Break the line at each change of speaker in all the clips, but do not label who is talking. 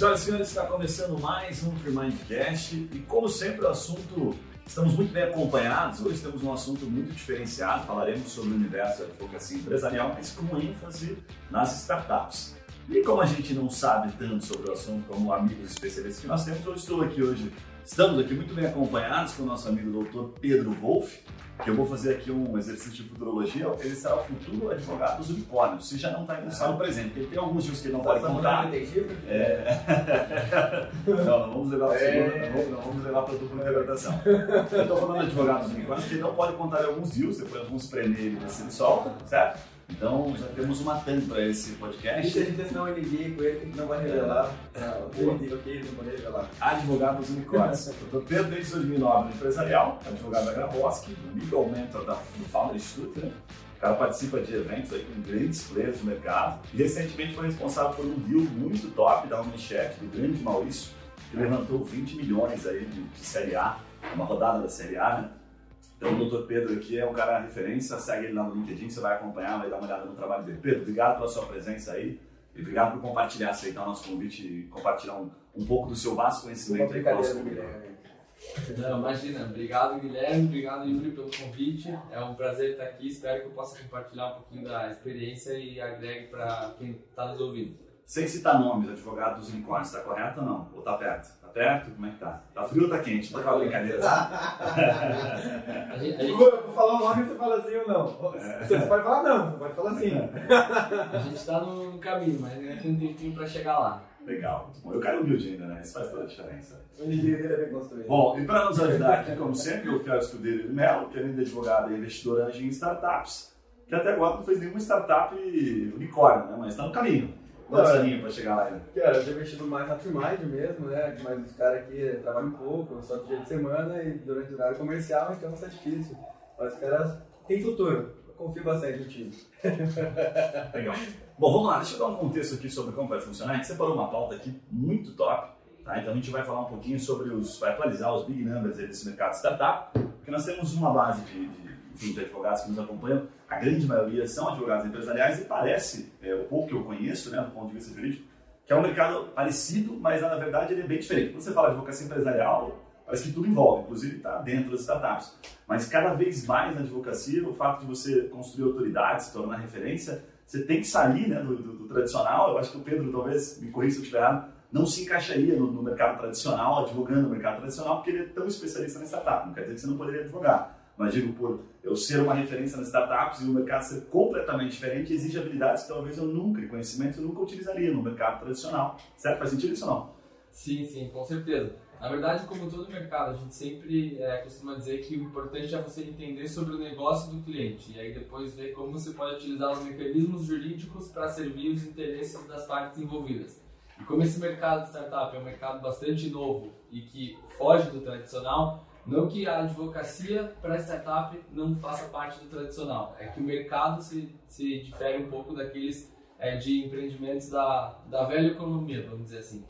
Senhoras e senhores, está começando mais um Mindcast e como sempre o assunto, estamos muito bem acompanhados, hoje temos um assunto muito diferenciado, falaremos sobre o universo da advocacia empresarial, mas com ênfase nas startups. E como a gente não sabe tanto sobre o assunto como amigos especialistas que nós temos, eu estou aqui hoje, estamos aqui muito bem acompanhados com o nosso amigo doutor Pedro Wolff, que eu vou fazer aqui um exercício de futurologia, ele será o futuro advogado dos unicórnios. Se já não está no salão presente, porque tem alguns dias que ele não pode contar. É... não, não vamos levar para a segunda, não, não vamos levar para a dupla interpretação. Eu estou falando de advogado dos unicórnios, que ele não pode contar alguns dias, depois alguns prender ele ele solta, certo? Então já temos uma TAM para esse podcast.
Se a gente assinar um NDA com ele, não vai revelar. O NDA, ok, não pode revelar.
Advogado dos unicórnios. Eu Pedro desde 2009 no empresarial, advogado da Gravoski, legal mentor da, do Founder Institute, né? O cara participa de eventos aí com grandes players do mercado e recentemente foi responsável por um deal muito top da Omnichat, do grande Maurício, que levantou 20 milhões aí de, de Série A, uma rodada da Série A, né? Então, o Dr. Pedro aqui é um cara referência, segue ele lá no LinkedIn, você vai acompanhar, vai dar uma olhada no trabalho dele. Pedro, obrigado pela sua presença aí e obrigado por compartilhar, aceitar o nosso convite e compartilhar um, um pouco do seu vasto conhecimento aí
conosco. Guilherme.
Não, imagina. Obrigado, Guilherme. Obrigado, Yuri, pelo convite. É um prazer estar aqui. Espero que eu possa compartilhar um pouquinho da experiência e agregue para quem está nos ouvindo.
Sem citar nomes, advogado dos unicórnios, está correto ou não? Ou está perto? perto? Como é que tá? Tá frio ou tá quente? Não é aquela brincadeira.
a gente, a gente... Eu vou falar o nome e você fala assim ou não. É. Você pode falar não, pode falar assim.
a gente tá no caminho, mas ainda tem um tempinho pra chegar lá.
Legal, bom. Eu quero humilde ainda, né? Isso faz toda a diferença.
É.
Bom, e para nos ajudar aqui, como sempre, o Fiel Escudeiro de Melo, que além de advogado é investidor anjo em startups, que até agora não fez nenhuma startup unicórnio, né? Mas está no caminho. Quantos aninhos pra chegar lá ainda?
Cara, eu tenho investido mais na Trimind mesmo, né? Mas os caras aqui trabalham pouco, só dia de semana e durante o horário comercial, então tá difícil. Mas os caras têm futuro. Eu confio bastante no time.
Legal. Bom, vamos lá, deixa eu dar um contexto aqui sobre como vai funcionar. A gente separou uma pauta aqui muito top. Tá? Então a gente vai falar um pouquinho sobre os. vai atualizar os big numbers desse mercado de startup, porque nós temos uma base de, de enfim, de advogados que nos acompanham, a grande maioria são advogados empresariais e parece, é, o pouco que eu conheço, né, do ponto de vista jurídico, que é um mercado parecido, mas na verdade ele é bem diferente. Quando você fala de advocacia empresarial, parece que tudo envolve, inclusive está dentro das startups. Mas cada vez mais na advocacia, o fato de você construir autoridade, se tornar referência, você tem que sair né, do, do, do, tradicional. Eu acho que o Pedro, talvez, me corrija se eu estiver errado, não se encaixaria no, no mercado tradicional, advogando no mercado tradicional, porque ele é tão especialista na startup. Não quer dizer que você não poderia advogar mas digo por eu ser uma referência nas startups e o mercado ser completamente diferente, exige habilidades que talvez eu nunca, e conhecimentos eu nunca utilizaria no mercado tradicional. Certo? Faz sentido isso não?
Sim, sim, com certeza. Na verdade, como todo mercado, a gente sempre é, costuma dizer que o importante é você entender sobre o negócio do cliente e aí depois ver como você pode utilizar os mecanismos jurídicos para servir os interesses das partes envolvidas. E como esse mercado de startup é um mercado bastante novo e que foge do tradicional, não que a advocacia para startup não faça parte do tradicional, é que o mercado se, se difere um pouco daqueles é, de empreendimentos da, da velha economia, vamos dizer assim.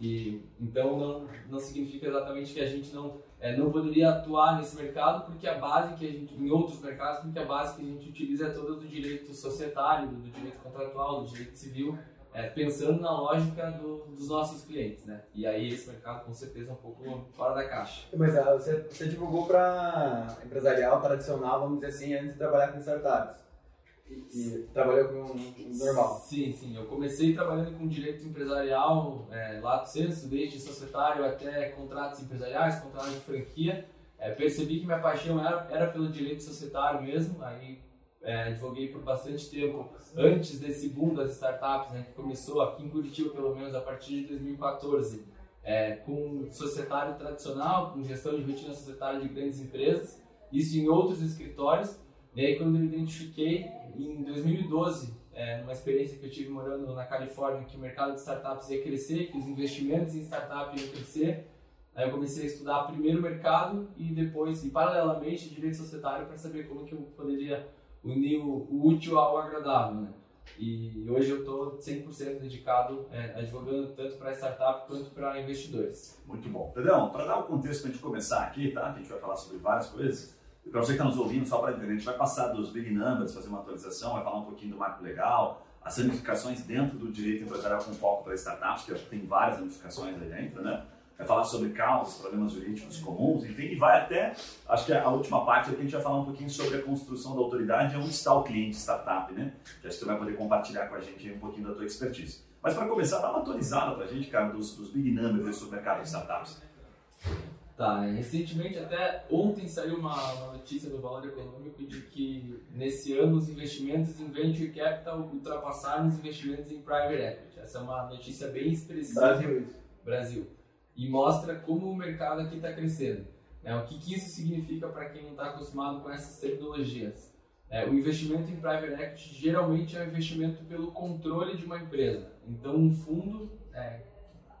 E, então não, não significa exatamente que a gente não, é, não poderia atuar nesse mercado, porque a base que a gente, em outros mercados, porque a base que a gente utiliza é toda do direito societário, do direito contratual, do direito civil, é, pensando na lógica do, dos nossos clientes, né? E aí esse mercado com certeza é um pouco fora da caixa.
Mas ah, você, você divulgou para empresarial tradicional, vamos dizer assim, antes de trabalhar com startups. E, trabalhou com normal?
Sim, sim. Eu comecei trabalhando com direito empresarial, é, lato senso, desde societário até contratos empresariais, contratos de franquia. É, percebi que minha paixão era, era pelo direito societário mesmo, aí é, advoguei por bastante tempo antes desse boom das startups, né, que começou aqui em Curitiba, pelo menos a partir de 2014, é, com societário tradicional, com gestão de rotina societária de grandes empresas, isso em outros escritórios. E aí, quando eu identifiquei, em 2012, é, numa experiência que eu tive morando na Califórnia, que o mercado de startups ia crescer, que os investimentos em startups iam crescer, aí eu comecei a estudar primeiro o mercado e depois, e paralelamente, direito societário para saber como que eu poderia unir o, útil ao agradável, né? E hoje eu estou 100% dedicado é, advogando tanto para startup quanto para investidores.
Muito bom. Pedrão, para dar o contexto para a gente começar aqui, tá? A gente vai falar sobre várias coisas. E para você que está nos ouvindo, só para entender, a gente vai passar dos big numbers, fazer uma atualização, vai falar um pouquinho do marco legal, as ramificações dentro do direito empresarial com foco para startups, que eu acho que tem várias ramificações aí dentro, né? Vai falar sobre causas, problemas jurídicos comuns, enfim, e vai até, acho que a última parte aqui a gente vai falar um pouquinho sobre a construção da autoridade e onde está o cliente startup, né? Que acho que você vai poder compartilhar com a gente um pouquinho da tua expertise. Mas para começar, dá uma atualizada para a gente, cara, dos, dos big numbers sobre o mercado de startups.
Tá, recentemente, até ontem saiu uma, uma, notícia do Valor Econômico de que nesse ano os investimentos em Venture Capital ultrapassaram os investimentos em Private Equity. Essa é uma notícia bem expressiva.
Brasil.
Brasil. E mostra como o mercado aqui está crescendo. É, o que, que isso significa para quem não está acostumado com essas tecnologias? É, o investimento em Private Equity geralmente é um investimento pelo controle de uma empresa. Então, um fundo é,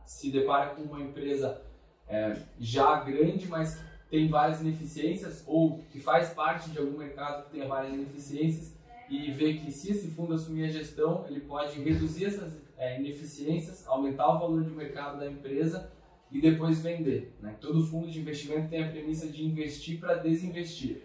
se depara com uma empresa é, já grande, mas tem várias ineficiências, ou que faz parte de algum mercado que tenha várias ineficiências, e vê que se esse fundo assumir a gestão, ele pode reduzir essas é, ineficiências, aumentar o valor de mercado da empresa e depois vender. Né? Todo fundo de investimento tem a premissa de investir para desinvestir.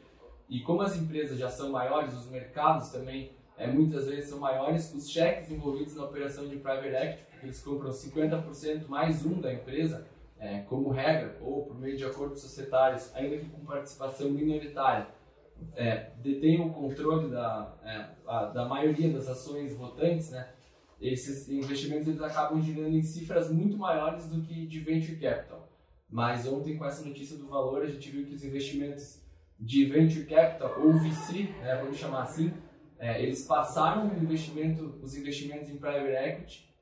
E como as empresas já são maiores, os mercados também é, muitas vezes são maiores, os cheques envolvidos na operação de private equity, porque eles compram 50% mais um da empresa, é, como regra, ou por meio de acordos societários, ainda que com participação minoritária, é, detêm o controle da, é, a, da maioria das ações votantes, né, esses investimentos eles acabam girando em cifras muito maiores do que de venture capital. Mas ontem, com essa notícia do valor, a gente viu que os investimentos de venture capital, ou VC, né, vamos chamar assim, é, eles passaram investimento, os investimentos em private equity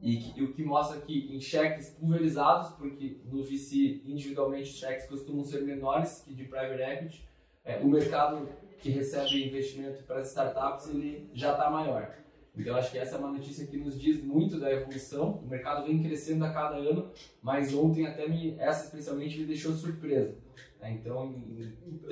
e, que, o que mostra que em cheques pulverizados, porque no VC individualmente cheques costumam ser menores que de private equity, é, o mercado que recebe investimento para startups ele já está maior. Então acho que essa é uma notícia que nos diz muito da evolução. O mercado vem crescendo a cada ano, mas ontem até me, essa especialmente me deixou surpresa. É, então,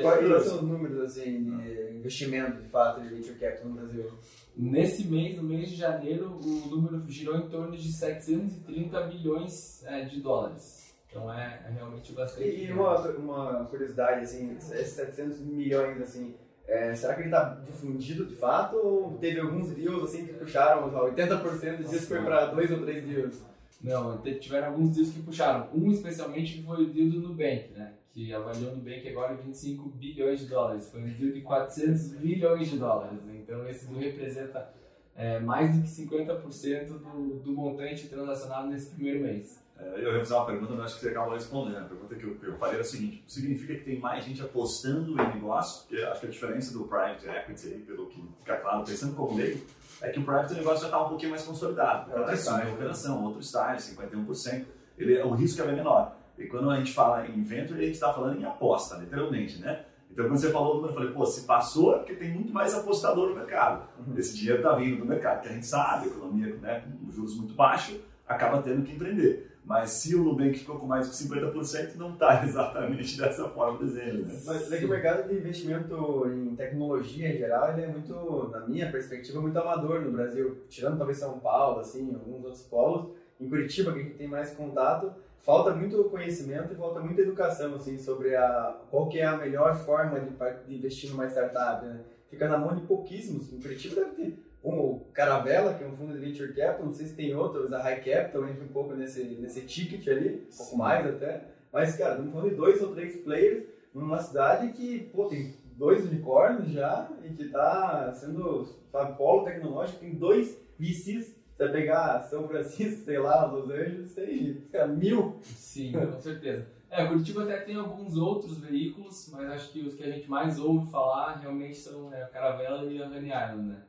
quais são os números assim de investimento de fato de venture capital no Brasil?
Nesse mês, no mês de janeiro, o número girou em torno de 730 milhões é, de dólares. Então é, é realmente bastante.
E uma, uma curiosidade, assim, esses 700 milhões, assim, é, será que ele está difundido de fato ou teve alguns deals assim que puxaram 80% disso foi para dois ou três deals?
Não, tiveram alguns deals que puxaram. Um especialmente que foi o deal do Nubank, né? Que avaliou o Nubank agora em 25 bilhões de dólares. Foi um deal de 400 bilhões de dólares. Né? Então esse deal representa é, mais do que 50% do, do montante transacionado nesse primeiro mês.
É, eu ia fazer uma pergunta, mas acho que você acabou respondendo. A pergunta que eu, eu falei era a seguinte: significa que tem mais gente apostando em negócio? Porque acho que a diferença do private equity, pelo que fica claro, pensando como leigo, é que o private negócio já está um pouquinho mais consolidado. É outra style, operação, outro style, 51%. Ele, o risco é bem menor. E quando a gente fala em venture, a gente está falando em aposta, literalmente, né? Então, quando você falou do número, eu falei, pô, se passou é porque tem muito mais apostador no mercado. Uhum. Esse dinheiro está vindo do mercado, que a gente sabe, a economia né, com juros muito baixos, acaba tendo que empreender. Mas se o Nubank ficou com mais de 50%, não está exatamente dessa forma o desenho. Né?
Mas é que o mercado de investimento em tecnologia em geral, ele é muito, na minha perspectiva, muito amador no Brasil. Tirando talvez São Paulo, assim, alguns outros polos. Em Curitiba, que a gente tem mais contato, falta muito conhecimento e falta muita educação assim, sobre a, qual que é a melhor forma de, de investir numa startup. Né? Fica na mão de pouquíssimos. Em Curitiba deve ter o Caravela, que é um fundo de venture capital, não sei se tem outros, a High Capital entra um pouco nesse, nesse ticket ali, um pouco mais até. Mas, cara, estamos falando de dois ou três players numa cidade que, pô, tem dois unicórnios já e que está sendo, sabe, polo tecnológico, tem dois VCs. Você vai pegar São Francisco, sei lá, Los Angeles, tem cara, mil.
Sim, com certeza. É, Curitiba até tem alguns outros veículos, mas acho que os que a gente mais ouve falar realmente são é, a Caravela e a Honey Island, né?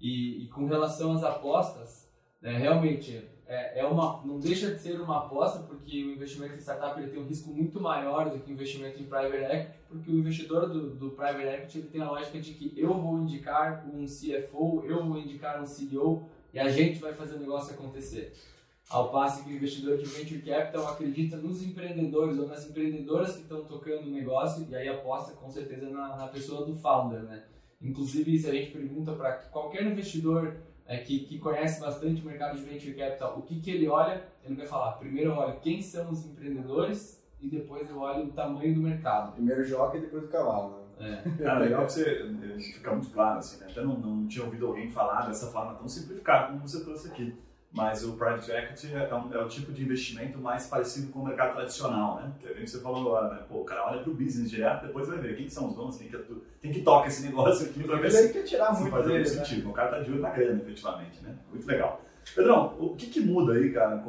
E, e com relação às apostas, né, realmente é, é, uma, não deixa de ser uma aposta, porque o investimento em startup ele tem um risco muito maior do que o investimento em private equity, porque o investidor do, do private equity ele tem a lógica de que eu vou indicar um CFO, eu vou indicar um CEO e a gente vai fazer o negócio acontecer. Ao passo que o investidor de venture capital acredita nos empreendedores ou nas empreendedoras que estão tocando o negócio e aí aposta com certeza na, na pessoa do founder, né? Inclusive, se a gente pergunta para qualquer investidor é, que, que conhece bastante o mercado de venture capital, o que, que ele olha, ele vai falar: primeiro eu olho quem são os empreendedores e depois eu olho o tamanho do mercado.
Primeiro joga e depois o cavalo. Né?
É.
Cara, legal que você fica muito claro, assim, né? Até não, não tinha ouvido alguém falar dessa forma tão simplificada como você trouxe aqui. Mas o private equity é, um, é o tipo de investimento mais parecido com o mercado tradicional, né? Que é bem que você falou agora, né? Pô, o cara olha para o business direto, depois vai ver quem são os donos, quem que, quem que toca esse negócio aqui para ver se,
quer tirar
se
muito
faz algum
dele, né?
sentido. O cara tá de olho na grana, efetivamente, né? Muito legal. Pedrão, o que, que muda aí, cara,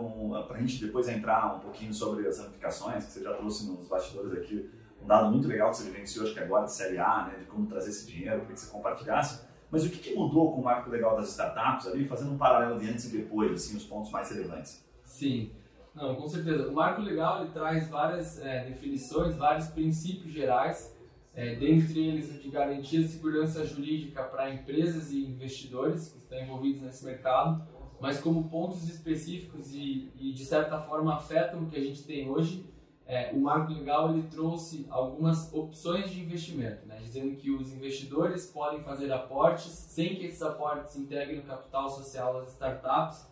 para a gente depois entrar um pouquinho sobre as ramificações, que você já trouxe nos bastidores aqui, um dado muito legal que você vivenciou, acho que agora de Série A, né, de como trazer esse dinheiro, para que você compartilhasse. Mas o que, que mudou com o marco legal das startups ali, fazendo um paralelo de antes e depois, assim, os pontos mais relevantes?
Sim, não, com certeza. O marco legal ele traz várias é, definições, vários princípios gerais, é, dentre eles de garantia de segurança jurídica para empresas e investidores que estão envolvidos nesse mercado, mas como pontos específicos e, e de certa forma afetam o que a gente tem hoje, é, o marco legal ele trouxe algumas opções de investimento, né, dizendo que os investidores podem fazer aportes sem que esses aportes integrem o capital social das startups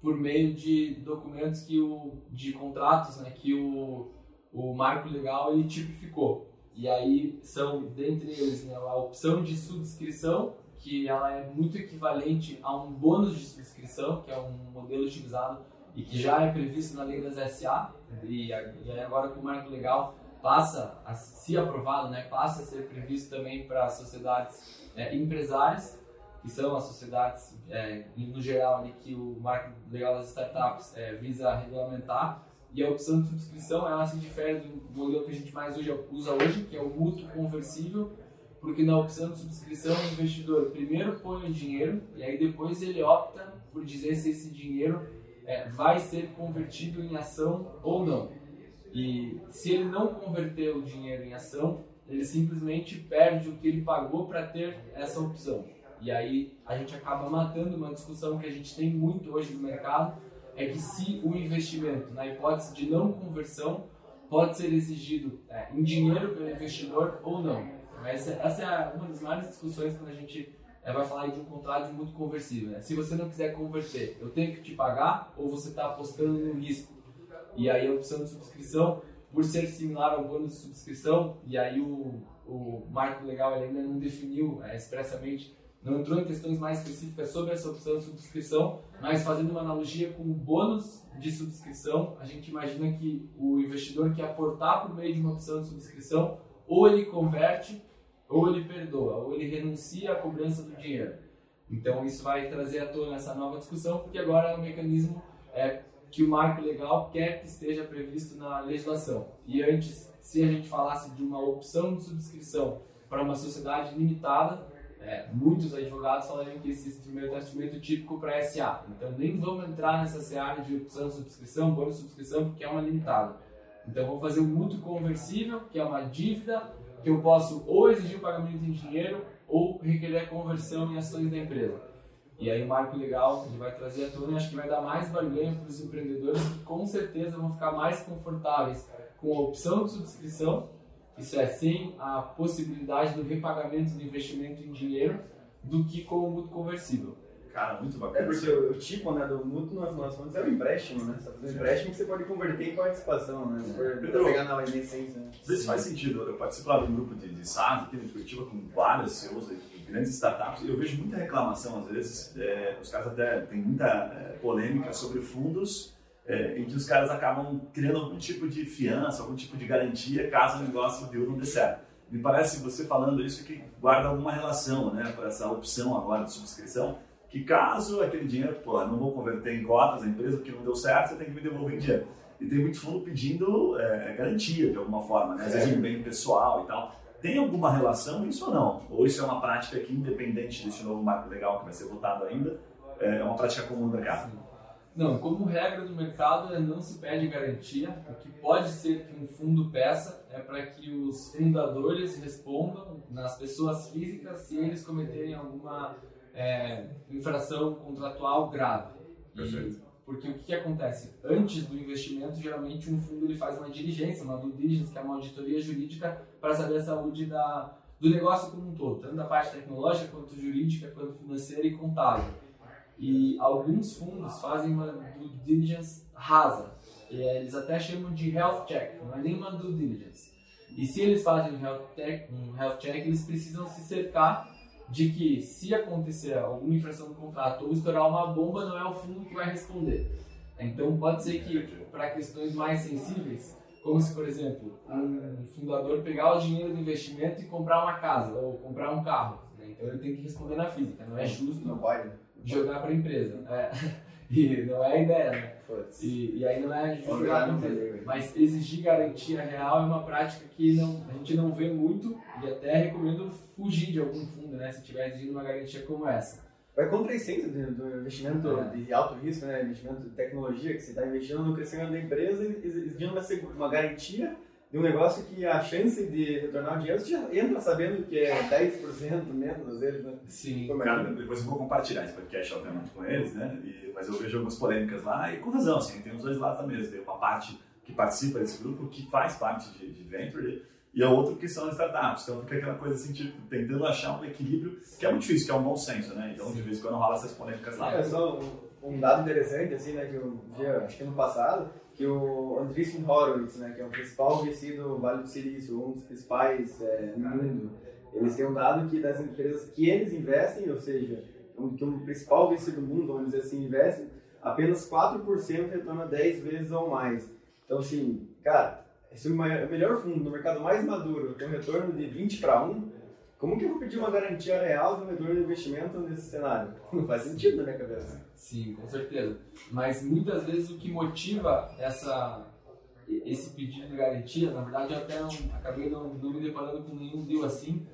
por meio de documentos que o de contratos, né, que o, o marco legal ele tipificou. E aí são dentre eles né, a opção de subscrição que ela é muito equivalente a um bônus de subscrição, que é um modelo utilizado e que já é previsto na lei das SA, e, e agora com o marco legal passa, a, se aprovado, né, passa a ser previsto também para sociedades é, empresárias, que são as sociedades, é, no geral, ali, que o marco legal das startups é, visa regulamentar, e a opção de subscrição ela se difere do modelo que a gente mais usa hoje, que é o mútuo conversível, porque na opção de subscrição o investidor primeiro põe o dinheiro e aí depois ele opta por dizer se esse dinheiro é, vai ser convertido em ação ou não. E se ele não converter o dinheiro em ação, ele simplesmente perde o que ele pagou para ter essa opção. E aí a gente acaba matando uma discussão que a gente tem muito hoje no mercado, é que se o investimento, na hipótese de não conversão, pode ser exigido é, em dinheiro pelo investidor ou não. Essa, essa é uma das maiores discussões quando a gente vai falar de um contrato muito conversível. Né? Se você não quiser converter, eu tenho que te pagar ou você está apostando no risco? E aí a opção de subscrição, por ser similar ao bônus de subscrição, e aí o, o marco legal ainda não definiu é, expressamente, não entrou em questões mais específicas sobre essa opção de subscrição, mas fazendo uma analogia com o bônus de subscrição, a gente imagina que o investidor que aportar por meio de uma opção de subscrição, ou ele converte ou ele perdoa, ou ele renuncia à cobrança do dinheiro. Então isso vai trazer à tona essa nova discussão, porque agora é um mecanismo é, que o marco legal quer que esteja previsto na legislação. E antes, se a gente falasse de uma opção de subscrição para uma sociedade limitada, é, muitos advogados falariam que esse instrumento é um instrumento típico para SA. Então nem vamos entrar nessa seara de opção de subscrição, bônus de subscrição, porque é uma limitada. Então vamos fazer um mútuo conversível, que é uma dívida que eu posso ou exigir o pagamento em dinheiro ou requerer a conversão em ações da empresa. E aí o marco legal ele vai trazer à tona e acho que vai dar mais barganha para os empreendedores que com certeza vão ficar mais confortáveis com a opção de subscrição, isso é, sem a possibilidade do repagamento do investimento em dinheiro, do que com o mútuo conversível.
Cara, muito
É
bacana.
porque o, o tipo né, do mútuo, no final das contas, é o empréstimo, né? Você tá fazendo empréstimo que você pode converter em participação, né? For
Pedro,
pegar na essência, né?
Vê se faz sentido. Eu participo lá de um grupo de, de SaaS aqui em Curitiba com vários CEOs de grandes startups e eu vejo muita reclamação às vezes. É, os caras até têm muita é, polêmica sobre fundos é, em que os caras acabam criando algum tipo de fiança, algum tipo de garantia caso o negócio deu não dê certo. Me parece você falando isso que guarda alguma relação, né, para essa opção agora de subscrição, que caso aquele dinheiro, pô, não vou converter em cotas a empresa porque não deu certo, você tem que me devolver em dinheiro. E tem muito fundo pedindo é, garantia de alguma forma, né? Às vezes um bem pessoal e tal. Tem alguma relação isso ou não? Ou isso é uma prática que, independente desse novo marco legal que vai ser votado ainda, é uma prática comum do mercado?
Não, como regra do mercado, é não se pede garantia. O que pode ser que um fundo peça é para que os fundadores respondam nas pessoas físicas se eles cometerem alguma é, infração contratual grave. E-
Perfeito.
porque o que, que acontece? Antes do investimento, geralmente um fundo ele faz uma diligência, uma due diligence, que é uma auditoria jurídica, para saber a saúde da, do negócio como um todo, tanto da parte tecnológica, quanto jurídica, quanto financeira e contábil. E alguns fundos fazem uma due diligence rasa. E eles até chamam de health check, não é nem uma due diligence. E se eles fazem um health, um health check, eles precisam se cercar de que se acontecer alguma infração no contrato ou estourar uma bomba, não é o fundo que vai responder. Então pode ser que para questões mais sensíveis, como se, por exemplo, um fundador pegar o dinheiro do investimento e comprar uma casa ou comprar um carro. Né? Então ele tem que responder na física. Não é justo
Não pode.
jogar para a empresa. É. E não é a ideia, né? E, e aí não é empresa. Mas exigir garantia real é uma prática que não, a gente não vê muito e até recomendo fugir de algum fundo, né? Se estiver exigindo uma garantia como essa.
Vai contra a essência do, do investimento
É.
de alto risco, né? Investimento de tecnologia, que você está investindo no crescimento da empresa e exigindo uma, uma garantia de um negócio que a chance de retornar o dinheiro, você já entra sabendo que é 10% menos, às vezes, né?
Sim.
Como é
Cara, depois eu vou compartilhar esse podcast, obviamente, com eles, né? E- mas eu vejo algumas polêmicas lá e com razão, assim, tem os dois lados da mesa. Tem uma parte que participa desse grupo, que faz parte de, de venture, e a outra que são as startups. Então fica aquela coisa assim, tipo, tentando achar um equilíbrio, que é muito difícil, que é um bom senso, né? Então de vez em quando rola essas polêmicas lá.
É só um, um dado interessante, assim, né, que eu vi, acho que ano passado, que o Andreessen Horowitz, né, que é o principal VC do Vale do Silício, um dos principais é, no mundo, eles têm um dado que das empresas que eles investem, ou seja, um, que o principal VC do mundo, vamos dizer assim, investe, apenas 4% retorna 10 vezes ou mais. Então, assim, cara, se o mai- o melhor fundo no mercado mais maduro tem um retorno de 20 para 1, como que eu vou pedir uma garantia real do retorno de investimento nesse cenário? Não faz sentido na minha cabeça.
Sim, com certeza. Mas muitas vezes o que motiva essa, esse pedido de garantia, na verdade eu até não, acabei não, não me deparando com nenhum deal assim,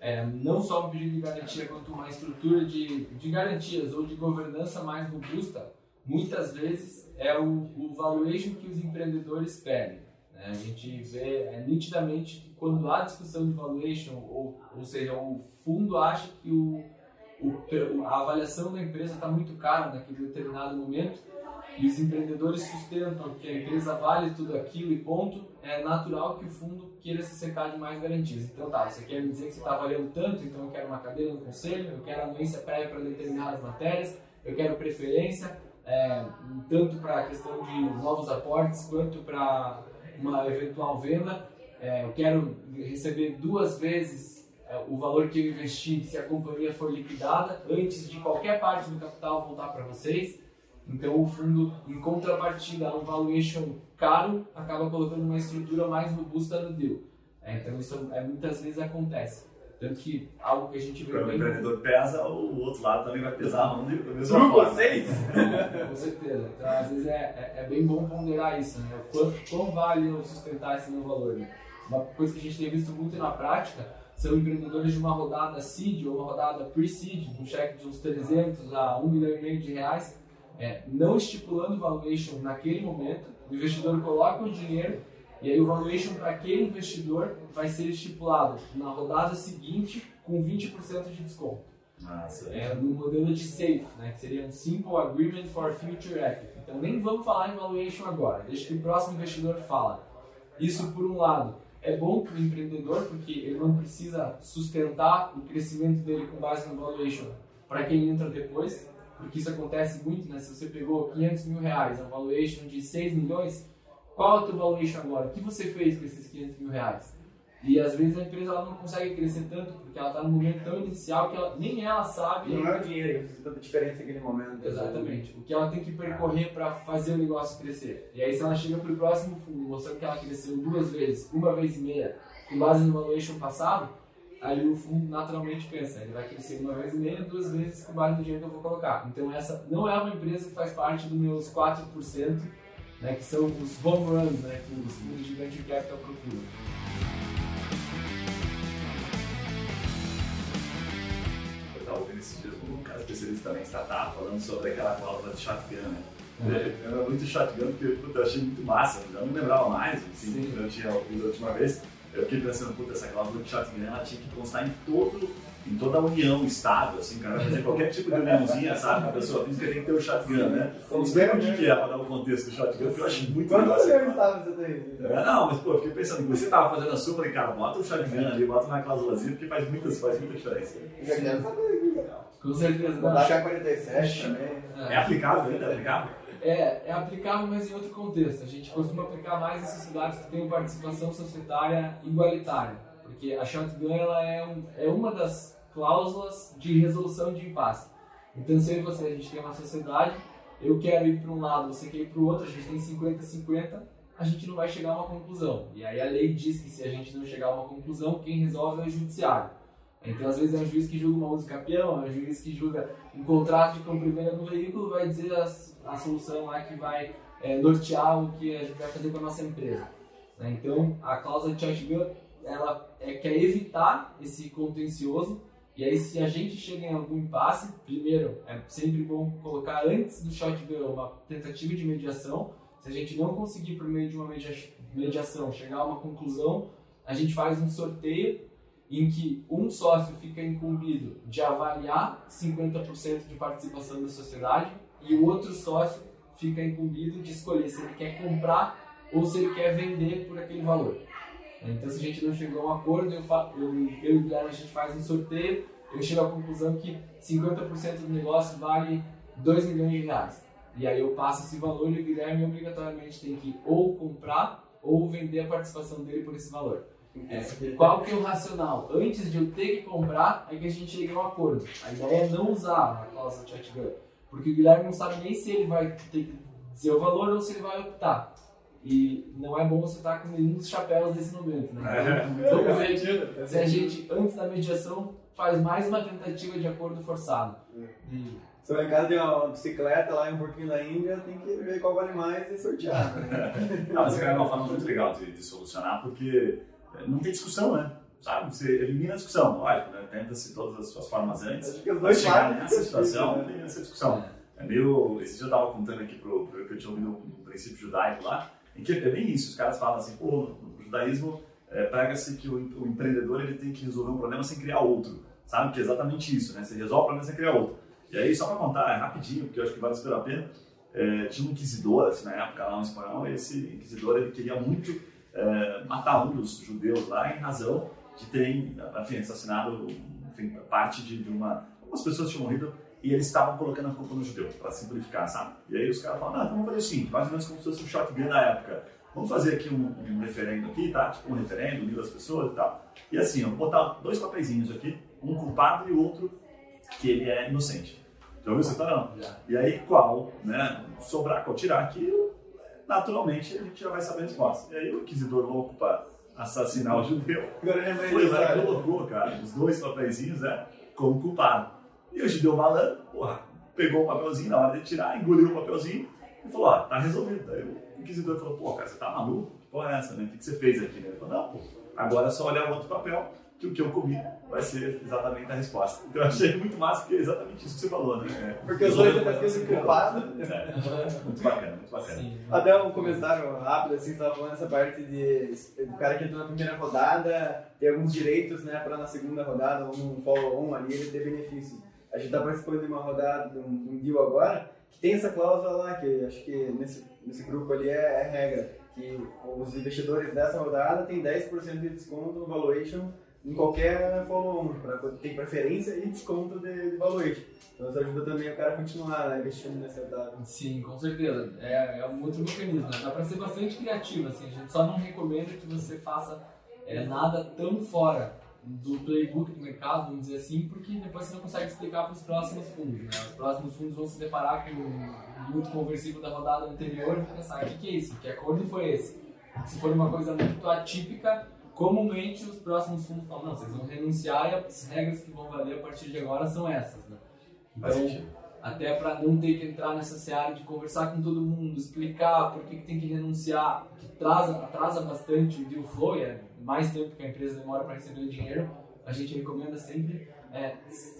é, não só um pedido de garantia quanto uma estrutura de, de garantias ou de governança mais robusta, muitas vezes é o, o valuation que os empreendedores pedem. Né? A gente vê é, nitidamente que quando há discussão de valuation, ou, ou seja, o fundo acha que o, o- a avaliação da empresa está muito cara naquele determinado momento e os empreendedores sustentam que a empresa vale tudo aquilo e ponto, é natural que o fundo queira se cercar de mais garantias. Então tá, você quer me dizer que você está valendo tanto, então eu quero uma cadeira no conselho, eu quero anuência prévia para determinadas matérias, eu quero preferência, é, tanto para a questão de novos aportes quanto para uma eventual venda. É, eu quero receber duas vezes é, o valor que eu investi se a companhia for liquidada antes de qualquer parte do capital voltar para vocês. Então o fundo, em contrapartida a um valuation caro, acaba colocando uma estrutura mais robusta no deal. É, então isso é, muitas vezes acontece. Tanto que algo que a gente vê
Quando o
bem
empreendedor pesa, o outro lado também vai pesar a mão de- da mesma
Truco
forma.
seis!
Com certeza. Então, às vezes é, é, é bem bom ponderar isso, né? O quanto, quão vale eu sustentar esse meu valor, né? Uma coisa que a gente tem visto muito na prática são empreendedores de uma rodada seed ou uma rodada pre-seed, um cheque de uns 300 a 1 milhão e meio de reais, é, não estipulando valuation naquele momento, o investidor coloca o dinheiro e aí o valuation para aquele investidor vai ser estipulado na rodada seguinte com 20% de desconto
Nossa,
é, no modelo de SAFE, né, que seria um Simple Agreement for Future Equity. Então nem vamos falar em valuation agora, deixa que o próximo investidor fala. Isso por um lado é bom para o empreendedor porque ele não precisa sustentar o crescimento dele com base no valuation para quem entra depois, porque isso acontece muito, né? Se você pegou 500 mil reais, a valuation de 6 milhões, qual é o teu valuation agora? O que você fez com esses 500 mil reais? E às vezes a empresa ela não consegue crescer tanto porque ela está num momento tão inicial que ela, nem ela sabe
Não é o dinheiro que faz tanta diferença naquele momento.
exatamente o que ela tem que percorrer para fazer o negócio crescer. E aí se ela chega para o próximo fundo mostrando que ela cresceu duas vezes, uma vez e meia, com base no valuation passado, aí o fundo naturalmente pensa, ele vai crescer uma vez e meia, duas vezes com base no dinheiro que eu vou colocar. Então essa não é uma empresa que faz parte dos meus 4%, né, que são os home runs, né, que os fundos de venture capital procuram.
Eu estava ouvindo esses dias um cara especialista também em startup falando sobre aquela cláusula de shotgun, né? Era muito shotgun porque puta, eu achei muito massa, eu não lembrava mais, assim,
Sim.
eu tinha ouvido a última vez. Eu fiquei pensando, puta, essa cláusula de shotgun ela tinha que constar em todo, em toda a união, estado, assim, cara fazer qualquer tipo de uniãozinha, sabe? A pessoa física tem que ter o shotgun, né? Então, explica o que que é para dar o contexto do shotgun, porque eu acho muito legal
Quantos anos
cláusula.
estava você tem?
É, não, mas pô, eu fiquei pensando, você tava fazendo a sua, eu falei, cara, bota o shotgun ali, bota na cláusulazinha, porque faz, muitas, faz muita diferença.
Já quero saber aqui.
Com certeza.
Botar K47 também.
É aplicável ainda? É aplicável?
É, é aplicável, mas em outro contexto. A gente costuma aplicar mais em sociedades que têm participação societária igualitária, porque a shotgun ela é, um, é uma das cláusulas de resolução de impasse. Então, se eu e você, a gente tem uma sociedade, eu quero ir para um lado, você quer ir para o outro, a gente tem 50-50, a gente não vai chegar a uma conclusão. E aí a lei diz que se a gente não chegar a uma conclusão, quem resolve é o judiciário. Então, às vezes, é um juiz que julga uma uso campeão, é um juiz que julga um contrato de compra venda do veículo, vai dizer a, a solução lá que vai é, nortear o que a gente vai fazer com a nossa empresa. Né? Então, a cláusula de shotgun, ela é, quer evitar esse contencioso, e aí se a gente chega em algum impasse, primeiro, é sempre bom colocar antes do shotgun uma tentativa de mediação, se a gente não conseguir, por meio de uma mediação, chegar a uma conclusão, a gente faz um sorteio em que um sócio fica incumbido de avaliar 50% de participação da sociedade e o outro sócio fica incumbido de escolher se ele quer comprar ou se ele quer vender por aquele valor. Então, se a gente não chegou a um acordo, eu, eu, eu e o Guilherme a gente faz um sorteio, eu chego à conclusão que 50% do negócio vale 2 milhões de reais. E aí eu passo esse valor e o Guilherme obrigatoriamente tem que ou comprar ou vender a participação dele por esse valor. É, qual que é o racional? Antes de eu ter que comprar, é que a gente chega a um acordo. A ideia é não usar a cláusula de shotgun, porque o Guilherme não sabe nem se ele vai ter que dizer o valor ou se ele vai optar. E não é bom você estar com nenhum dos chapéus nesse momento, né? Então, vamos ver se a gente, antes da mediação, faz mais uma tentativa de acordo forçado.
E... Se lá em casa tem uma bicicleta lá em um porquinho da Índia, tem que ver qual vale mais e sortear.
Né? não, mas é uma forma muito legal de, de solucionar, porque não tem discussão, né? Sabe? Você elimina a discussão. Olha, né? tenta-se todas as suas formas antes.
Dois
chegar nessa situação, não tem essa discussão. É meio. Esse dia eu estava contando aqui pro, pro que eu tinha ouvido no princípio judaico lá, em que é bem isso. Os caras falam assim, pô, no judaísmo é, prega-se que o, o, empreendedor ele tem que resolver um problema sem criar outro. Sabe? Que é exatamente isso, né? Você resolve o problema sem criar outro. E aí, só para contar é rapidinho, porque eu acho que vale super a pena, é, tinha um inquisidor, assim, na época lá no espanhol, e esse inquisidor ele queria muito é, matar um dos judeus lá em razão de terem enfim, assassinado enfim, parte de, de uma. Algumas pessoas tinham morrido e eles estavam colocando a culpa no judeu, para simplificar, sabe? E aí os caras falaram: não, então vamos fazer assim, mais ou menos como se fosse um shotgun da época. Vamos fazer aqui um, um referendo aqui, tá? Tipo um referendo, unir as pessoas e tal. E assim, eu vou botar dois papeizinhos aqui, um culpado e o outro que ele é inocente. Já ouviu você? Não. Já. E aí qual, né? Sobrar, qual tirar aqui, naturalmente a gente já vai saber a resposta. E aí o inquisidor louco para assassinar o judeu foi lá e colocou, cara, os dois papeizinhos, né, como culpado. E o judeu malandro, porra, pegou o papelzinho na hora de tirar, engoliu o papelzinho e falou, ó, tá resolvido. Aí o inquisidor falou, pô, cara, você tá maluco? Que porra é essa, né? O que você fez aqui? Ele falou, não, pô, agora é só olhar o outro papel que o que eu comi vai ser exatamente a resposta. Então eu achei muito massa, porque é exatamente isso que você falou, né?
É, porque os dois estão ficando culpados.
É, muito bacana, muito bacana. Sim.
Até um comentário rápido, assim, você estava falando essa parte de do cara que entrou na primeira rodada, ter alguns direitos, né, para na segunda rodada, ou num follow-on ali, ele ter benefícios. A gente está participando de uma rodada, de um, um deal agora, que tem essa cláusula lá, que acho que nesse, nesse grupo ali é, é regra, que os investidores dessa rodada têm 10% de desconto no valuation em qualquer follow-on, tem preferência e desconto de, de. Então isso ajuda também o cara a continuar né, investindo nessa etapa.
Sim, com certeza. É, é um outro mecanismo. Né? Dá para ser bastante criativo. Assim. A gente só não recomenda que você faça é, nada tão fora do playbook do mercado, vamos dizer assim, porque depois você não consegue explicar para os próximos fundos. Né? Os próximos fundos vão se deparar com o muito conversível da rodada anterior e pensar: o que, que é isso? Que acordo foi esse? Se for uma coisa muito atípica, comumente os próximos fundos falam, não, vocês vão renunciar e as regras que vão valer a partir de agora são essas, né? Então, até para não ter que entrar nessa seara de conversar com todo mundo, explicar por que, que tem que renunciar, que atrasa, atrasa bastante o deal flow, é mais tempo que a empresa demora para receber o dinheiro, a gente recomenda sempre é,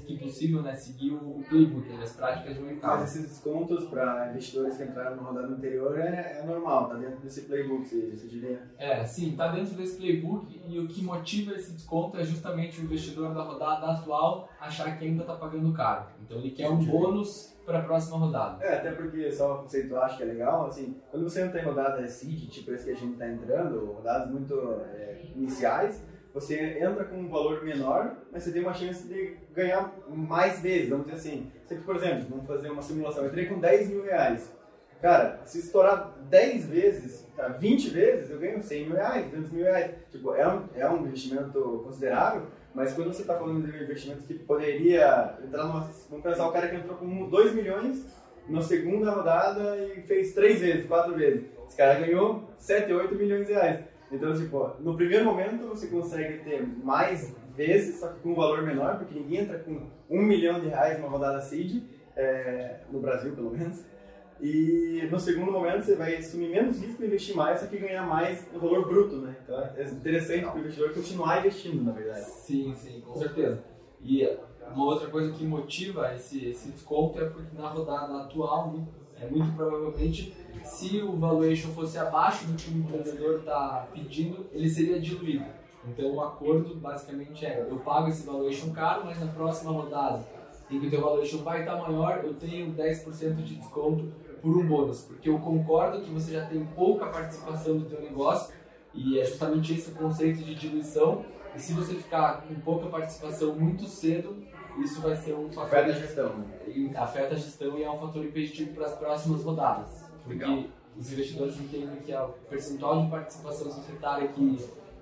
que possível, né, seguir o playbook, né, as práticas de mercado.
Mas esses descontos para investidores que entraram no rodada anterior é, é normal, tá dentro desse playbook, você, você diria?
É, sim, tá dentro desse playbook e o que motiva esse desconto é justamente o investidor da rodada atual achar que ainda está pagando caro. Então ele quer um bônus para a próxima rodada.
É, até porque só conceito acho que é legal, assim, quando você entra em rodada seed, tipo esse que a gente está entrando, rodadas muito é, iniciais, você entra com um valor menor, mas você tem uma chance de ganhar mais vezes, vamos dizer assim. Sempre, por exemplo, vamos fazer uma simulação. Eu entrei com 10 mil reais. Cara, se estourar 10 vezes, tá, 20 vezes, eu ganho 100 mil reais, 200 mil reais. Tipo, é um, é um investimento considerável, mas quando você está falando de um investimento que poderia entrar numa. Vamos pensar o cara que entrou com 2 milhões na segunda rodada e fez 3 vezes, 4 vezes. Esse cara ganhou 7, 8 milhões de reais. Então, tipo, no primeiro momento você consegue ter mais vezes, só que com um valor menor, porque ninguém entra com 1 milhão de reais numa rodada seed, é, no Brasil pelo menos. E no segundo momento você vai assumir menos risco e investir mais, só que ganhar mais no valor bruto, né? Então é interessante para o investidor continuar investindo, na verdade.
Sim, sim, com certeza. E uma outra coisa que motiva esse, esse desconto é porque na rodada atual, é muito provavelmente, se o valuation fosse abaixo do que o empreendedor está pedindo, ele seria diluído. Então o acordo basicamente é, eu pago esse valuation caro, mas na próxima rodada, em que o teu valuation vai estar maior, eu tenho 10% de desconto por um bônus, porque eu concordo que você já tem pouca participação do teu negócio e é justamente esse o conceito de diluição. E se você ficar com pouca participação muito cedo, isso vai ser um
fator. Afeta a gestão.
Né? Afeta a gestão e é um fator impeditivo para as próximas rodadas. Porque Legal. os investidores entendem que o percentual de participação societária que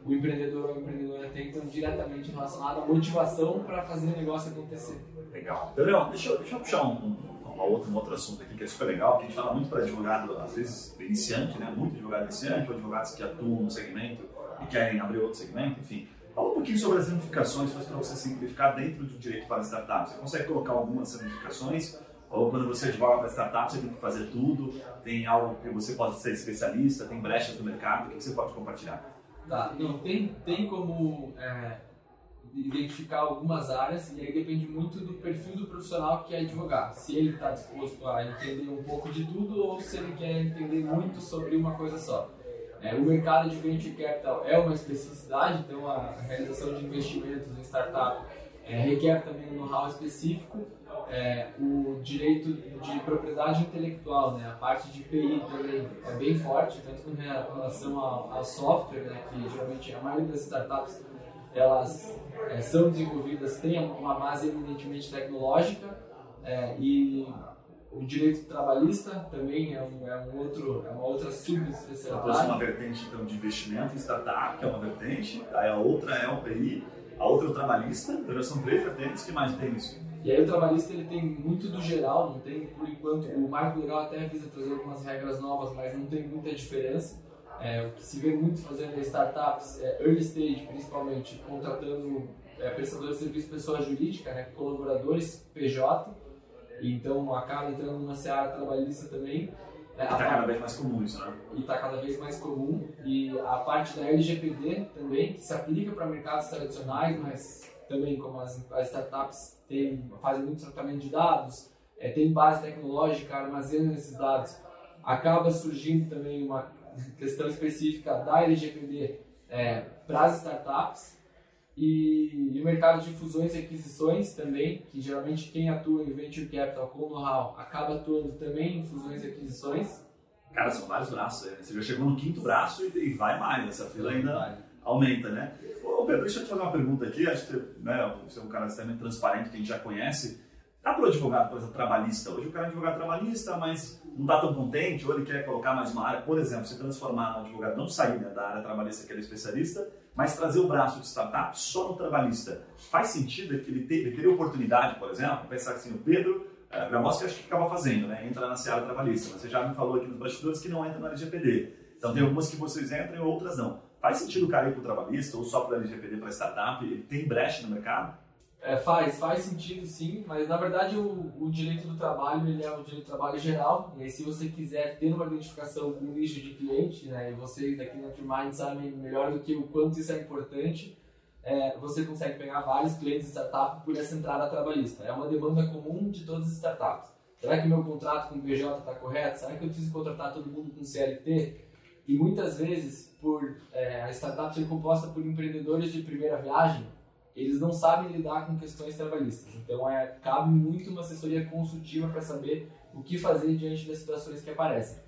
o empreendedor ou a empreendedora tem estão diretamente relacionado à motivação para fazer o negócio acontecer.
Legal. Então, deixa, deixa eu puxar um, uma outra, um outro assunto aqui que é super legal, que a gente fala muito para advogado, às vezes iniciante, né? muito advogado iniciante, ou advogados que atuam no segmento e querem abrir outro segmento, enfim. Fala um pouquinho sobre as ramificações, para você simplificar dentro do direito para startups. Você consegue colocar algumas ramificações? Ou quando você advoga para startups, você tem que fazer tudo? Tem algo que você pode ser especialista? Tem brechas no mercado? O que você pode compartilhar?
Tá, não, tem, tem como é, identificar algumas áreas e aí depende muito do perfil do profissional que quer advogar. Se ele está disposto a entender um pouco de tudo ou se ele quer entender muito sobre uma coisa só. É, o mercado de venture capital é uma especificidade, então a realização de investimentos em startup é, requer também um know-how específico. É, o direito de propriedade intelectual, né, a parte de PI também é bem forte, tanto com relação ao, software, né, que geralmente a maioria das startups elas é, são desenvolvidas, têm uma base eminentemente tecnológica é, e o direito trabalhista também é, um, é, um outro, é uma outra subespecialidade.
É uma vertente então, de investimento em startup, que é uma vertente, aí a outra é o PI, a outra é o trabalhista, então já são três vertentes, que mais tem isso?
E aí o trabalhista ele tem muito do geral, não tem, por enquanto, o marco legal até visa trazer algumas regras novas, mas não tem muita diferença. É, o que se vê muito fazendo em startups, é, early stage principalmente, contratando é, prestadores de serviço pessoa jurídica, né, colaboradores PJ, então acaba entrando numa seara trabalhista também.
É, está cada vez mais comum isso, né?
E está cada vez mais comum. E a parte da LGPD também, que se aplica para mercados tradicionais, mas também como as, as startups têm, fazem muito tratamento de dados, é, tem base tecnológica, armazenam esses dados, acaba surgindo também uma questão específica da LGPD é, para as startups e, e, o mercado de fusões e aquisições também, que geralmente quem atua em venture capital com know-how acaba atuando também em fusões e aquisições.
Cara, são vários braços né? Você já chegou no quinto braço e, e vai mais, essa fila ainda vai. aumenta, né? Ô Pedro, deixa eu te fazer uma pergunta aqui, acho que né, você é um cara extremamente transparente que a gente já conhece. Dá para o advogado, por exemplo, trabalhista? Hoje o cara é advogado trabalhista, mas não está tão contente, ou ele quer colocar mais uma área, por exemplo, se transformar no advogado, não sair né, da área trabalhista que ele é especialista, mas trazer o braço de startup só no trabalhista. Faz sentido que ele, ter, ele ter oportunidade, por exemplo, pensar assim, o Pedro uh, Gramoschi acho que acaba fazendo, né? entra na seara trabalhista, mas você já me falou aqui nos bastidores que não entra na LGPD. Então tem algumas que vocês entram e outras não. Faz sentido o cara ir para o trabalhista ou só para a LGPD para startup? Ele tem brecha no mercado?
É, faz, faz sentido sim, mas na verdade o, o, direito do trabalho ele é o direito do trabalho geral. E aí, se você quiser ter uma identificação com o nicho de cliente, né, e vocês daqui na Trimind sabem melhor do que o quanto isso é importante, é, você consegue pegar vários clientes de startup por essa entrada trabalhista. É uma demanda comum de todas as startups. Será que meu contrato com o PJ está correto? Será que eu preciso contratar todo mundo com CLT? E muitas vezes, por é, a startup ser composta por empreendedores de primeira viagem, eles não sabem lidar com questões trabalhistas. Então, é, cabe muito uma assessoria consultiva para saber o que fazer diante das situações que aparecem.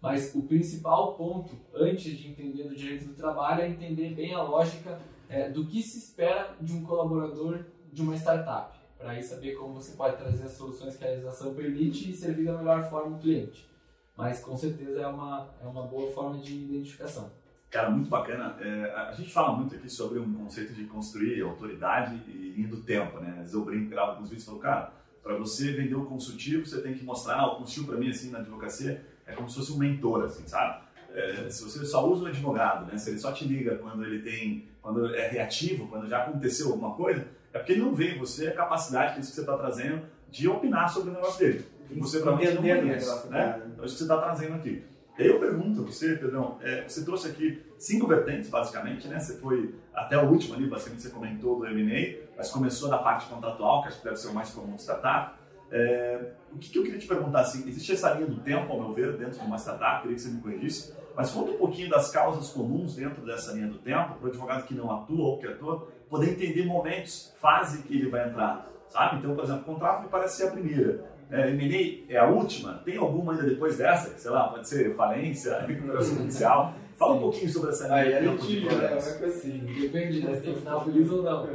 Mas o principal ponto, antes de entender do direito do trabalho, é entender bem a lógica é, do que se espera de um colaborador de uma startup, para aí saber como você pode trazer as soluções que a legislação permite e servir da melhor forma o cliente. mas com certeza é uma, é uma boa forma de identificação.
Cara, muito bacana. É, a gente fala muito aqui sobre um conceito de construir autoridade e linha do tempo, né? Às vezes eu brinco, gravo alguns vídeos e falo, cara, para você vender o consultivo, você tem que mostrar, o consultivo para mim, assim, na advocacia, é como se fosse um mentor, assim, sabe? É, se você só usa o advogado, né? Se ele só te liga quando ele tem, quando é reativo, quando já aconteceu alguma coisa, é porque ele não vê em você a capacidade que isso que você está trazendo de opinar sobre o negócio dele. E você provavelmente não conhece, né? Então isso que você está trazendo aqui. E aí eu pergunto a você, Pedrão, é, você trouxe aqui cinco vertentes, basicamente, né? Você foi até o último ali, basicamente você comentou do M&A, mas começou da parte contratual, que acho que deve ser o mais comum de startup. É, o que, que, eu queria te perguntar, assim, existe essa linha do tempo, ao meu ver, dentro de uma startup, queria que você me corrigisse, mas conta um pouquinho das causas comuns dentro dessa linha do tempo, para o advogado que não atua ou que atua, poder entender momentos, fase que ele vai entrar, sabe? Então, por exemplo, o contrato me parece ser a primeira é, M&A é a última? Tem alguma ainda depois dessa? Sei lá, pode ser falência, recuperação judicial. Fala um pouquinho sobre essa
Aí a gente é assim,
depende né, se tem final feliz ou não.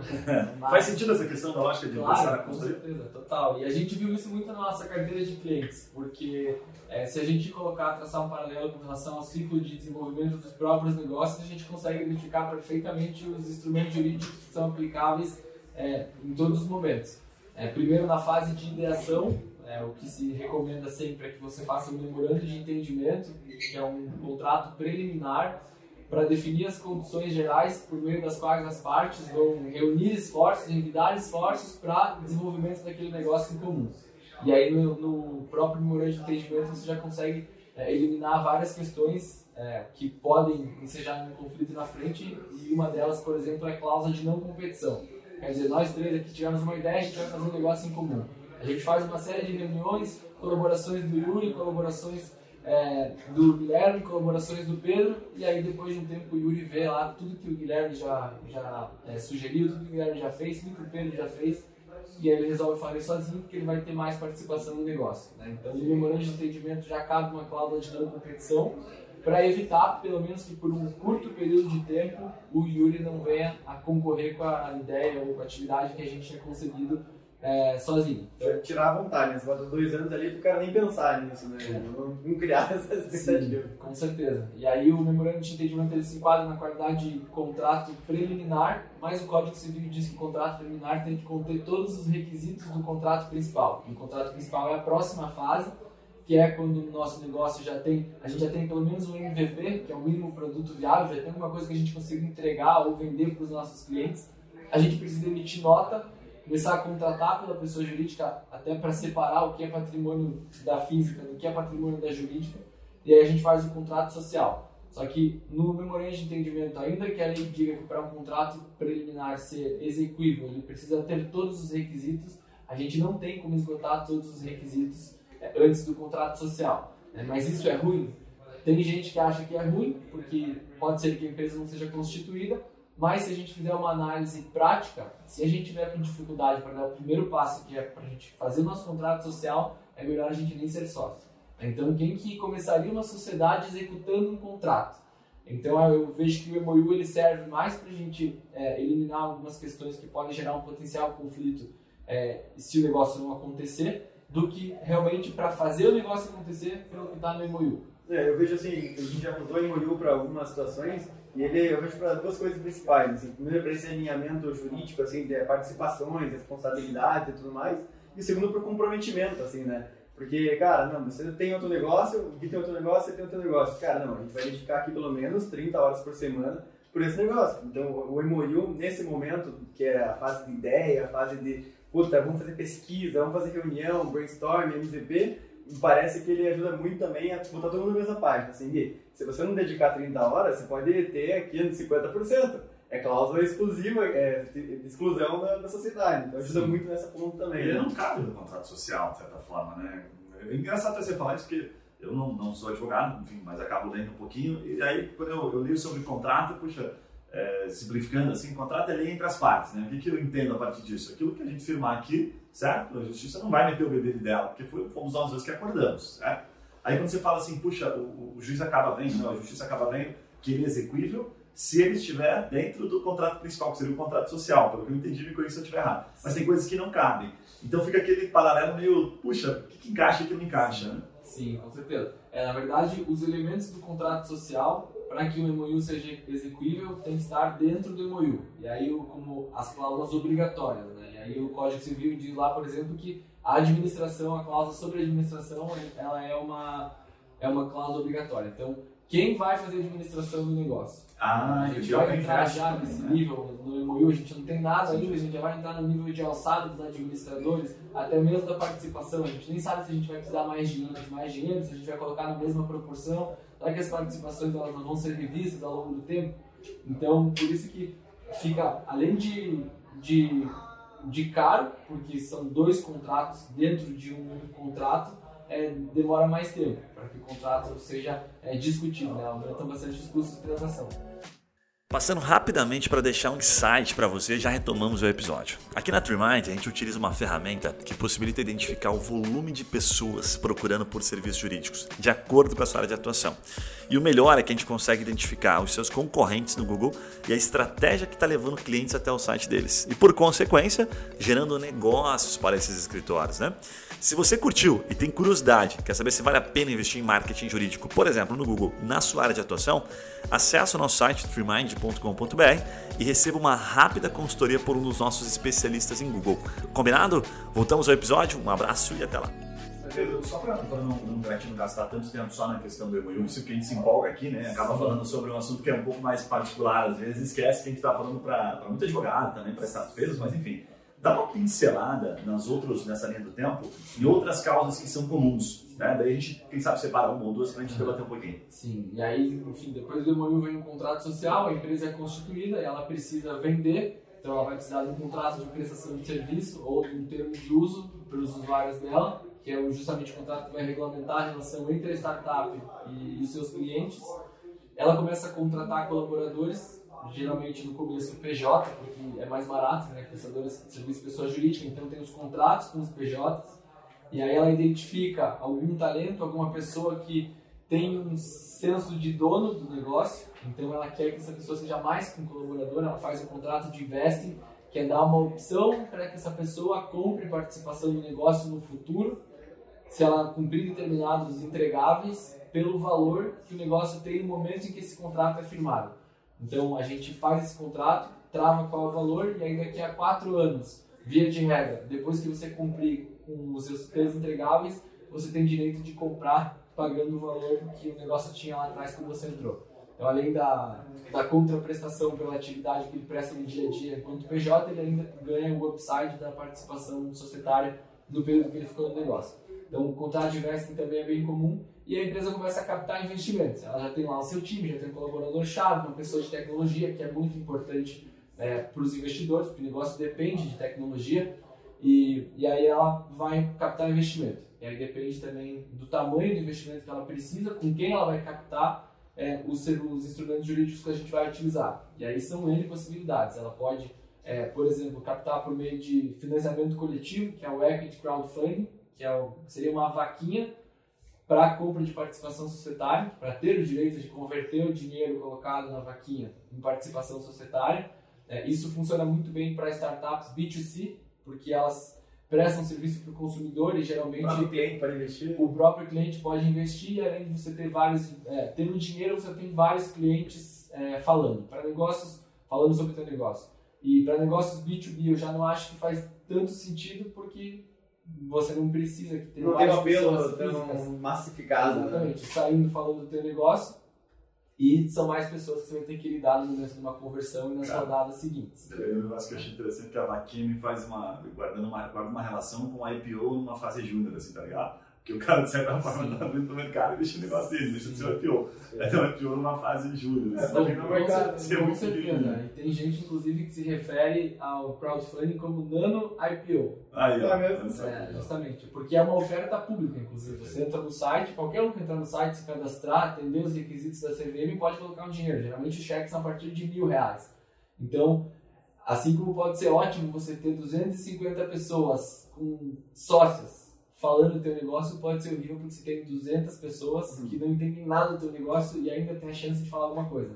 Mas, Faz sentido essa questão da lógica de
claro, começar a construir? Com certeza, total. E a gente viu isso muito na nossa carteira de clientes, porque é, se a gente colocar, traçar um paralelo com relação ao ciclo de desenvolvimento dos próprios negócios, a gente consegue identificar perfeitamente os instrumentos jurídicos que são aplicáveis é, em todos os momentos. É, primeiro na fase de ideação, é, o que se recomenda sempre é que você faça um memorando de entendimento, que é um contrato preliminar, para definir as condições gerais por meio das quais as partes vão reunir esforços, revidar esforços para desenvolvimento daquele negócio em comum. E aí no, no próprio memorando de entendimento você já consegue é, eliminar várias questões é, que podem ensejar um conflito na frente e uma delas, por exemplo, é a cláusula de não competição. Quer dizer, nós três aqui tivemos uma ideia, a gente vai fazer um negócio em comum. A gente faz uma série de reuniões, colaborações do Yuri, colaborações é, do Guilherme, colaborações do Pedro, e aí depois de um tempo o Yuri vê lá tudo que o Guilherme já, já é, sugeriu, tudo que o Guilherme já fez, tudo que o Pedro já fez, e aí ele resolve fazer sozinho porque ele vai ter mais participação no negócio. Né? Então, no memorando de entendimento já cabe uma cláusula de não competição para evitar, pelo menos que por um curto período de tempo, o Yuri não venha a concorrer com a ideia ou com a atividade que a gente tinha concebido é, sozinho.
Então, tirar a vontade, né? Você bota dois anos ali pro cara nem pensar nisso, né? Não, não criar essas expectativas.
Com certeza. E aí o memorando de entendimento ele se enquadra na qualidade de contrato preliminar, mas o Código Civil diz que o contrato preliminar tem que conter todos os requisitos do contrato principal. E o contrato principal é a próxima fase, que é quando o nosso negócio já tem, a gente já tem pelo menos um MVP, que é o mínimo produto viável, já tem alguma coisa que a gente consiga entregar ou vender para os nossos clientes. A gente precisa emitir nota começar a contratar pela pessoa jurídica até para separar o que é patrimônio da física do que é patrimônio da jurídica e aí a gente faz o contrato social. Só que no memorando de entendimento, ainda que a lei diga que para um contrato preliminar ser execuível, ele precisa ter todos os requisitos, a gente não tem como esgotar todos os requisitos é, antes do contrato social. Né? Mas isso é ruim? Tem gente que acha que é ruim, porque pode ser que a empresa não seja constituída, mas se a gente fizer uma análise prática, se a gente tiver com dificuldade para dar o primeiro passo, que é para a gente fazer o nosso contrato social, é melhor a gente nem ser sócio. Então, quem que começaria uma sociedade executando um contrato? Então, eu vejo que o MOU ele serve mais para a gente é, eliminar algumas questões que podem gerar um potencial conflito é, se o negócio não acontecer, do que realmente para fazer o negócio acontecer pelo que está no MOU.
É, eu vejo assim, a gente já usou o MOU para algumas situações ele, eu vejo para duas coisas principais. Assim, primeiro, para esse alinhamento jurídico, assim, de participações, responsabilidades e tudo mais. E segundo, o comprometimento, assim, né? Porque, cara, não, você tem outro negócio, o que tem outro negócio, você tem outro negócio. Cara, não, a gente vai dedicar aqui pelo menos 30 horas por semana por esse negócio. Então, o MOU, nesse momento, que é a fase de ideia, a fase de, puta, vamos fazer pesquisa, vamos fazer reunião, brainstorm, MVP, parece que ele ajuda muito também a botar todo mundo na mesma página. Assim, se você não dedicar 30 horas, você pode ter aqui 50%. É cláusula exclusiva, é exclusão da, da sociedade. Então ajuda Sim. muito nessa ponta também.
Ele né? não cabe no contrato social, de certa forma, né? É engraçado você falar isso, porque eu não, não sou advogado, enfim, mas acabo lendo um pouquinho. E aí, quando eu, eu li sobre contrato, puxa, é, simplificando assim, contrato é lei entre as partes, né? O que, que eu entendo a partir disso? Aquilo que a gente firmar aqui, certo? A justiça não vai meter o bedelho dela, porque foi, fomos nós dois que acordamos, certo? Aí quando você fala assim, puxa, o, o juiz acaba vendo, não, a justiça acaba vendo que ele é execuível se ele estiver dentro do contrato principal, que seria o contrato social, pelo que eu entendi, me corrija se eu estiver errado. Mas tem coisas que não cabem. Então fica aquele paralelo meio, puxa, o que, que encaixa e o que não encaixa, né?
Sim, com certeza. É, na verdade, os elementos do contrato social, para que o MOU seja execuível, tem que estar dentro do MOU. E aí, como as cláusulas obrigatórias, né? E aí o Código Civil diz lá, por exemplo, que a administração, a cláusula sobre a administração, ela é uma, é uma cláusula obrigatória. Então, quem vai fazer a administração do negócio?
Ah,
a gente vai entrar já nesse né? nível no MOU, a gente não tem nada ainda, a gente já vai entrar no nível de alçada dos administradores, até mesmo da participação. A gente nem sabe se a gente vai precisar mais dinheiro, mais dinheiro, se a gente vai colocar na mesma proporção, será que as participações elas não vão ser revistas ao longo do tempo? Então, por isso que fica, além de, de, de caro, porque são dois contratos dentro de um contrato, é, demora mais tempo para que o contrato seja é, discutido, né? aumenta bastante os custos de transação.
Passando rapidamente para deixar um insight para você, já retomamos o episódio. Aqui na TreeMind a gente utiliza uma ferramenta que possibilita identificar o volume de pessoas procurando por serviços jurídicos, de acordo com a sua área de atuação. E o melhor é que a gente consegue identificar os seus concorrentes no Google e a estratégia que está levando clientes até o site deles. E por consequência, gerando negócios para esses escritórios. Né? Se você curtiu e tem curiosidade, quer saber se vale a pena investir em marketing jurídico, por exemplo, no Google, na sua área de atuação, acesse o nosso site freemind.com.br e receba uma rápida consultoria por um dos nossos especialistas em Google. Combinado? Voltamos ao episódio, um abraço e até lá. Só para não, não, não gastar tanto tempo só na questão do MOU, isso que a gente se empolga aqui, né? Acaba falando sobre um assunto que é um pouco mais particular, às vezes esquece que a gente está falando para muito advogado também, para estados pesos, mas enfim dá uma pincelada nas outros, nessa linha do tempo em outras causas que são comuns. Né? Daí a gente, quem sabe, separa uma ou duas para a gente debater um pouquinho.
Sim, e aí, enfim, depois do MOU vem um contrato social, a empresa é constituída e ela precisa vender, então ela vai precisar de um contrato de prestação de serviço ou de um termo de uso para os usuários dela, que é justamente o contrato que vai regulamentar a relação entre a startup e, e seus clientes. Ela começa a contratar colaboradores geralmente no começo o PJ, porque é mais barato, né? Prestadores de serviço pessoa jurídica, então tem os contratos com os PJs, e aí ela identifica algum talento, alguma pessoa que tem um senso de dono do negócio, então ela quer que essa pessoa seja mais que um colaborador, ela faz um contrato de investing, que é dar uma opção para que essa pessoa compre participação no negócio no futuro, se ela cumprir determinados entregáveis, pelo valor que o negócio tem no momento em que esse contrato é firmado. Então a gente faz esse contrato, trava qual é o valor e aí daqui a quatro anos, via de regra, depois que você cumprir com os seus três entregáveis, você tem direito de comprar pagando o valor que o negócio tinha lá atrás quando você entrou. Então, além da, da contraprestação pela atividade que ele presta no dia a dia enquanto PJ, ele ainda ganha o upside da participação societária no período que ele ficou no negócio. Então, o contrato de vesting também é bem comum e a empresa começa a captar investimentos. Ela já tem lá o seu time, já tem um colaborador-chave, uma pessoa de tecnologia, que é muito importante é, para os investidores, porque o negócio depende de tecnologia, e, e aí ela vai captar investimento. E aí depende também do tamanho do investimento que ela precisa, com quem ela vai captar é, os, os instrumentos jurídicos que a gente vai utilizar. E aí são N possibilidades. Ela pode, é, por exemplo, captar por meio de financiamento coletivo, que é o equity crowdfunding, que é o, seria uma vaquinha para a compra de participação societária, para ter o direito de converter o dinheiro colocado na vaquinha em participação societária. É, isso funciona muito bem para startups B2C, porque elas prestam serviço para o consumidor e geralmente
o cliente pode investir.
O próprio cliente pode investir, além de você ter vários, é, tendo dinheiro, você tem vários clientes é, falando. Para negócios, falando sobre o seu negócio. E para negócios B2B eu já não acho que faz tanto sentido, porque você não precisa que tenha
não tem um apelo tão massificado.
Né? Exatamente, né? saindo falando do teu negócio e são mais pessoas que você vai ter que lidar no momento de uma conversão e nas Cara, rodadas seguintes.
É, um negócio que eu achei interessante que a Vaquime faz uma, guardando uma, guarda uma relação com a IPO numa fase júnior, assim, tá ligado? Que o cara, de certa forma, está abrindo o mercado e deixa o negócio dele, deixa de ser o IPO. É um IPO numa fase júnior.
É, tá no mercado. Ser com certeza. E tem gente, inclusive, que se refere ao crowdfunding como nano IPO.
Aí, ó.
É, justamente. Porque é uma oferta pública, inclusive. Você entra no site, qualquer um que entrar no site, se cadastrar, atender os requisitos da CVM, pode colocar um dinheiro. Geralmente os cheques são a partir de mil reais. Então, assim como pode ser ótimo você ter 250 pessoas com sócias falando do teu negócio pode ser horrível porque você tem 200 pessoas uhum. que não entendem nada do teu negócio e ainda tem a chance de falar alguma coisa.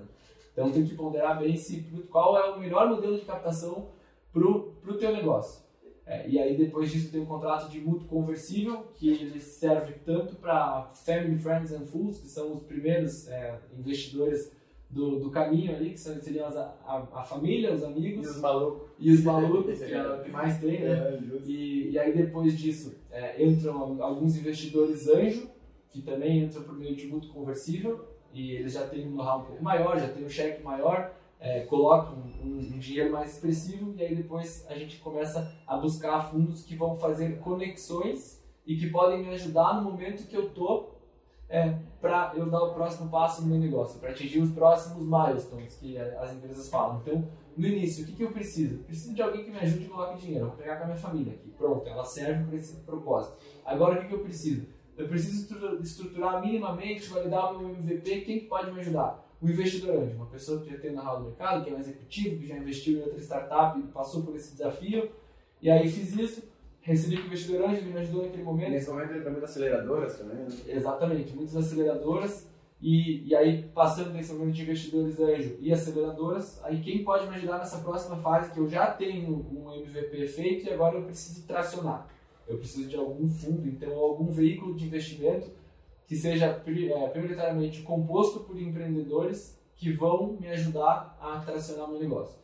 Então tem que ponderar bem se, qual é o melhor modelo de captação para o teu negócio. É, e aí depois disso tem um contrato de mútuo conversível, que ele serve tanto para Family, Friends and Fools, que são os primeiros é, investidores do, do caminho ali, que seriam as, a, a, família, os amigos.
E os malucos.
E os malucos, que é o que mais tem, né? É, e, e aí depois disso é, entram alguns investidores anjo, que também entram por meio de mútuo conversível, e eles já têm um know-how um pouco maior, já têm um cheque maior, é, colocam um, um, dinheiro mais expressivo, e aí depois a gente começa a buscar fundos que vão fazer conexões e que podem me ajudar no momento que eu estou é, para eu dar o próximo passo no meu negócio, para atingir os próximos milestones que as empresas falam. Então, no início, o que, que eu preciso? Preciso de alguém que me ajude e coloque dinheiro. vou pegar com a minha família aqui. Pronto, ela serve para esse propósito. Agora, o que, que eu preciso? Eu preciso estruturar minimamente, validar o meu MVP. Quem que pode me ajudar? O investidor anjo, uma pessoa que já tem na do mercado, que é um executivo, que já investiu em outra startup passou por esse desafio. E aí fiz isso recebi o investidor anjo, me ajudou naquele momento.
Nesse momento ele também aceleradoras também, né?
Exatamente, muitas aceleradoras. E, e aí, passando desse momento de investidores anjo e aceleradoras, aí quem pode me ajudar nessa próxima fase que eu já tenho um MVP feito e agora eu preciso tracionar. Eu preciso de algum fundo, então algum veículo de investimento que seja é, prioritariamente composto por empreendedores que vão me ajudar a tracionar meu negócio.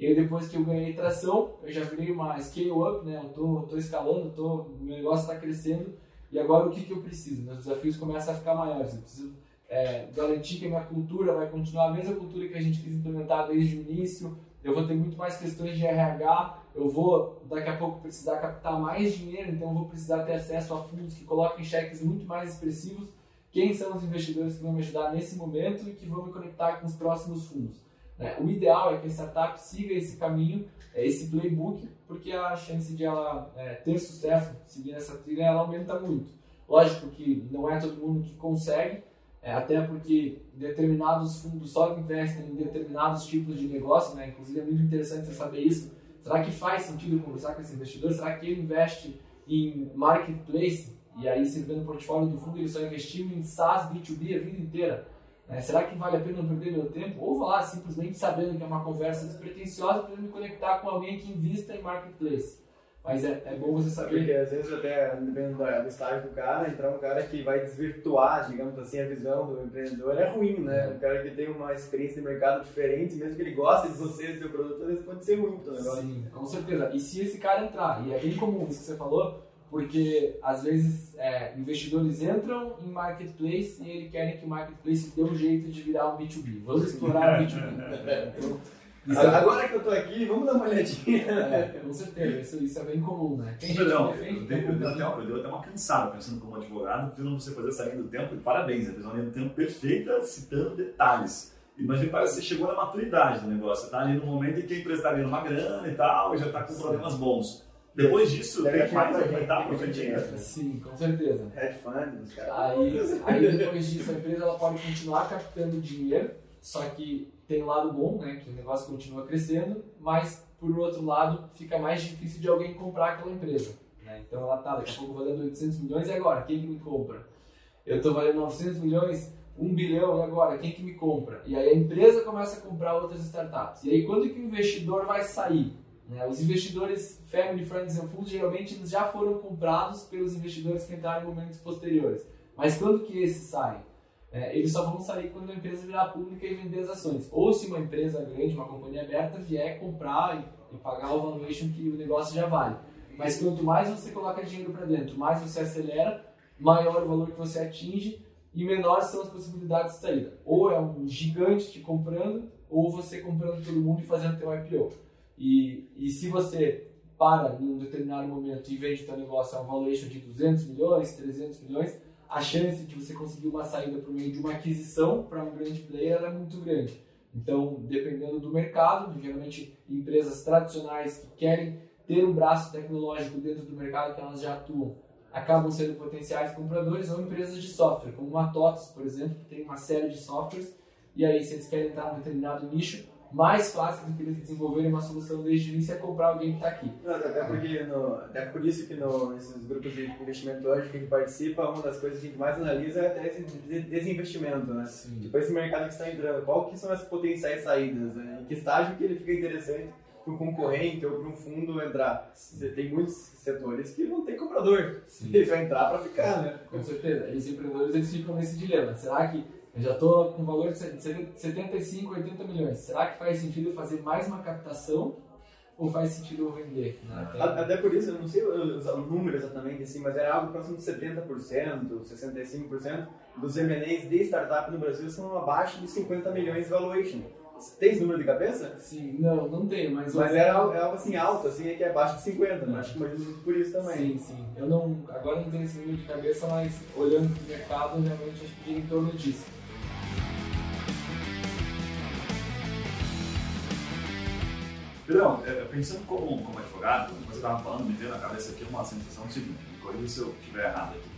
E aí depois que eu ganhei tração, eu já virei uma scale up, né? Eu tô, tô escalando, tô, meu negócio está crescendo. E agora o que, que eu preciso? Meus desafios começam a ficar maiores. Eu preciso é, garantir que a minha cultura vai continuar a mesma cultura que a gente quis implementar desde o início. Eu vou ter muito mais questões de RH. Eu vou daqui a pouco precisar captar mais dinheiro, então eu vou precisar ter acesso a fundos que coloquem cheques muito mais expressivos. Quem são os investidores que vão me ajudar nesse momento e que vão me conectar com os próximos fundos? Né? O ideal é que a startup siga esse caminho, é, esse playbook, porque a chance de ela é, ter sucesso seguindo essa trilha ela aumenta muito. Lógico que não é todo mundo que consegue, é, até porque determinados fundos só investem em determinados tipos de negócio, né? inclusive é muito interessante você saber isso. Será que faz sentido conversar com esse investidor? Será que ele investe em marketplace e aí se vê no portfólio do fundo ele só investiu em SaaS B2B a vida inteira? É, será que vale a pena perder meu tempo? Ou vou lá simplesmente sabendo que é uma conversa despretensiosa para me conectar com alguém que invista em marketplace. Mas é, é bom você saber.
Porque às vezes, até dependendo do estágio do cara, entrar um cara que vai desvirtuar, digamos assim, a visão do empreendedor é ruim, né? Um cara que tem uma experiência de mercado diferente, mesmo que ele goste de você, do seu produto, às vezes pode ser ruim pro negócio.
Sim, com certeza. E se esse cara entrar, e é bem comum isso que você falou, porque às vezes é, investidores entram em marketplace e eles querem que o marketplace dê um jeito de virar um B2B. Vamos explorar o B2B.
Então, é Agora que eu tô aqui, vamos dar uma olhadinha.
É, com certeza, isso, isso é bem comum, né?
Tem gente não, defende, eu, tenho, eu, deu até, eu até uma cansada pensando como advogado, vendo você fazer essa linha do tempo, e parabéns, você fez uma linha do tempo perfeita, citando detalhes. Mas me parece que você chegou na maturidade do negócio, você tá ali no momento em que a empresa está ganhando uma grana e tal, e já está com problemas bons. Depois disso, tem mais aumentar para frente
Sim, com certeza.
Hedge fund,
Aí, aí depois disso, a empresa ela pode continuar captando dinheiro, só que tem um lado bom, né, que o negócio continua crescendo, mas por outro lado fica mais difícil de alguém comprar aquela empresa. Né? Então ela tá, daqui a pouco valendo 800 milhões e agora? Quem que me compra? Eu estou valendo 900 milhões, 1 bilhão e agora? Quem que me compra? E aí a empresa começa a comprar outras startups. E aí quando que o investidor vai sair? Né? Os investidores Family, Friends and Fools geralmente eles já foram comprados pelos investidores que entraram em momentos posteriores. Mas quando que esses saem? É, eles só vão sair quando a empresa virar pública e vender as ações. Ou se uma empresa grande, uma companhia aberta, vier comprar e, e pagar o valuation que o negócio já vale. Mas quanto mais você coloca dinheiro para dentro, mais você acelera, maior o valor que você atinge e menores são as possibilidades de saída. Ou é um gigante te comprando, ou você comprando todo mundo e fazendo teu IPO. E, e se você para em um determinado momento e vende o seu negócio a um valuation de 200 milhões, 300 milhões, a chance de você conseguir uma saída por meio de uma aquisição para um grande player é muito grande. Então, dependendo do mercado, geralmente empresas tradicionais que querem ter um braço tecnológico dentro do mercado que elas já atuam, acabam sendo potenciais compradores ou empresas de software, como a TOTS, por exemplo, que tem uma série de softwares, e aí se eles querem entrar em um determinado nicho, mais fácil do que eles desenvolverem uma solução desde o início é comprar alguém que está aqui.
Não, até, porque no, até por isso que no, nesses grupos de investimento hoje que a gente participa, uma das coisas que a gente mais analisa é até esse desinvestimento, né? Sim. Tipo, esse mercado que está entrando, qual que são as potenciais saídas, né? em que estágio que ele fica interessante para um concorrente ou para um fundo entrar. Você tem muitos setores que não tem comprador.
Sim.
Ele vai entrar para ficar, né?
Com certeza. E os empreendedores eles ficam nesse dilema. Será que eu já estou com valor de 75, 80 milhões? Será que faz sentido fazer mais uma captação ou faz sentido eu vender? Né? Tem-
A- Até por isso, eu não sei os os números exatamente, assim, mas era algo próximo de 70%, 65% dos M&As de startup no Brasil são abaixo de 50 milhões de valuation. Você tem esse número de cabeça?
Sim, não, não tenho, mas...
Mas era algo, é algo assim alto, assim, é que é abaixo de 50, né? acho que imagino muito por isso também.
Sim, sim. Eu não, agora não tenho esse número de cabeça, mas olhando para o mercado, realmente acho que em torno disso.
Pedrão, é, pensando como, como advogado, como você estava falando, me veio na cabeça aqui uma sensação do seguinte, me corrija se eu estiver errado aqui,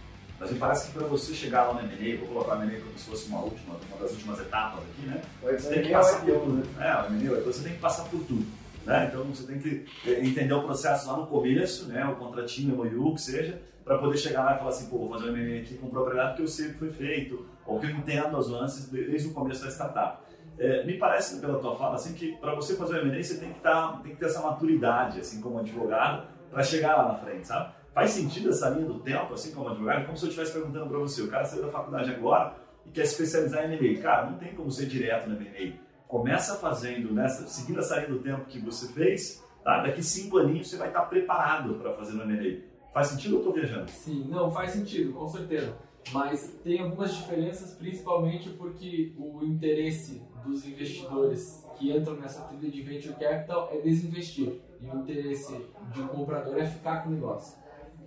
mas me parece que para você chegar lá no M&A, vou colocar o M&A como se fosse uma última, uma das últimas etapas aqui, né? Você tem que
É o
passar por tudo. É, o M&A, você tem que passar por tudo. Né? Então você tem que eh, entender o processo lá no começo, né? o contratinho, o MOU, que seja, para poder chegar lá e falar assim, pô, vou fazer um M&A aqui com propriedade que eu sei que foi feito, ou que eu entendo as nuances de- desde o começo da startup. É, me parece, pela tua fala, assim, que para você fazer o M&A você tem que, tá, tem que ter essa maturidade, assim, como advogado, para chegar lá na frente, sabe? Faz sentido essa linha do tempo, assim, como advogado? Como se eu estivesse perguntando para você, o cara saiu da faculdade agora e quer especializar em M&A. Cara, não tem como ser direto no M&A. Começa fazendo, nessa, seguindo essa linha do tempo que você fez, tá? daqui cinco aninhos você vai estar preparado para fazer no M&A. Faz sentido ou eu estou viajando?
Sim, não, faz sentido, com certeza. Mas tem algumas diferenças, principalmente porque o interesse dos investidores que entram nessa trilha de venture capital é desinvestir. E o interesse de um comprador é ficar com o negócio.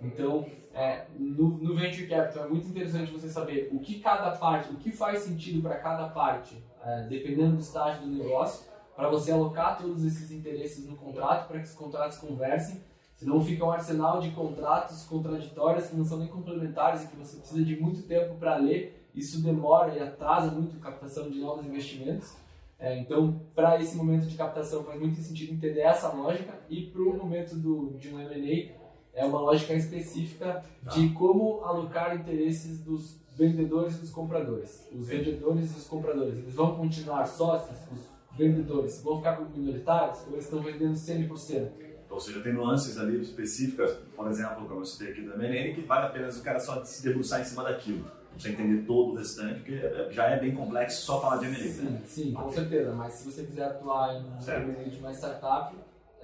Então, é, no, no venture capital é muito interessante você saber o que cada parte, o que faz sentido para cada parte, é, dependendo do estágio do negócio, para você alocar todos esses interesses no contrato, para que os contratos conversem Senão fica um arsenal de contratos contraditórios que não são nem complementares e que você precisa de muito tempo para ler. Isso demora e atrasa muito a captação de novos investimentos. É, então, para esse momento de captação, faz muito sentido entender essa lógica e para o momento do, de um M&A, é uma lógica específica de como alocar interesses dos vendedores e dos compradores. Os vendedores e os compradores, eles vão continuar sócios? Os vendedores vão ficar como minoritários ou eles estão vendendo 100%?
Ou seja, tem nuances ali específicas, por exemplo, como eu citei aqui da MNN, que vale apenas o cara só se debruçar em cima daquilo. Precisa entender todo o restante, porque já é bem complexo só falar de M&A. né?
Sim, sim, com certeza. Mas se você quiser atuar em um
Certo.
M&A de uma startup,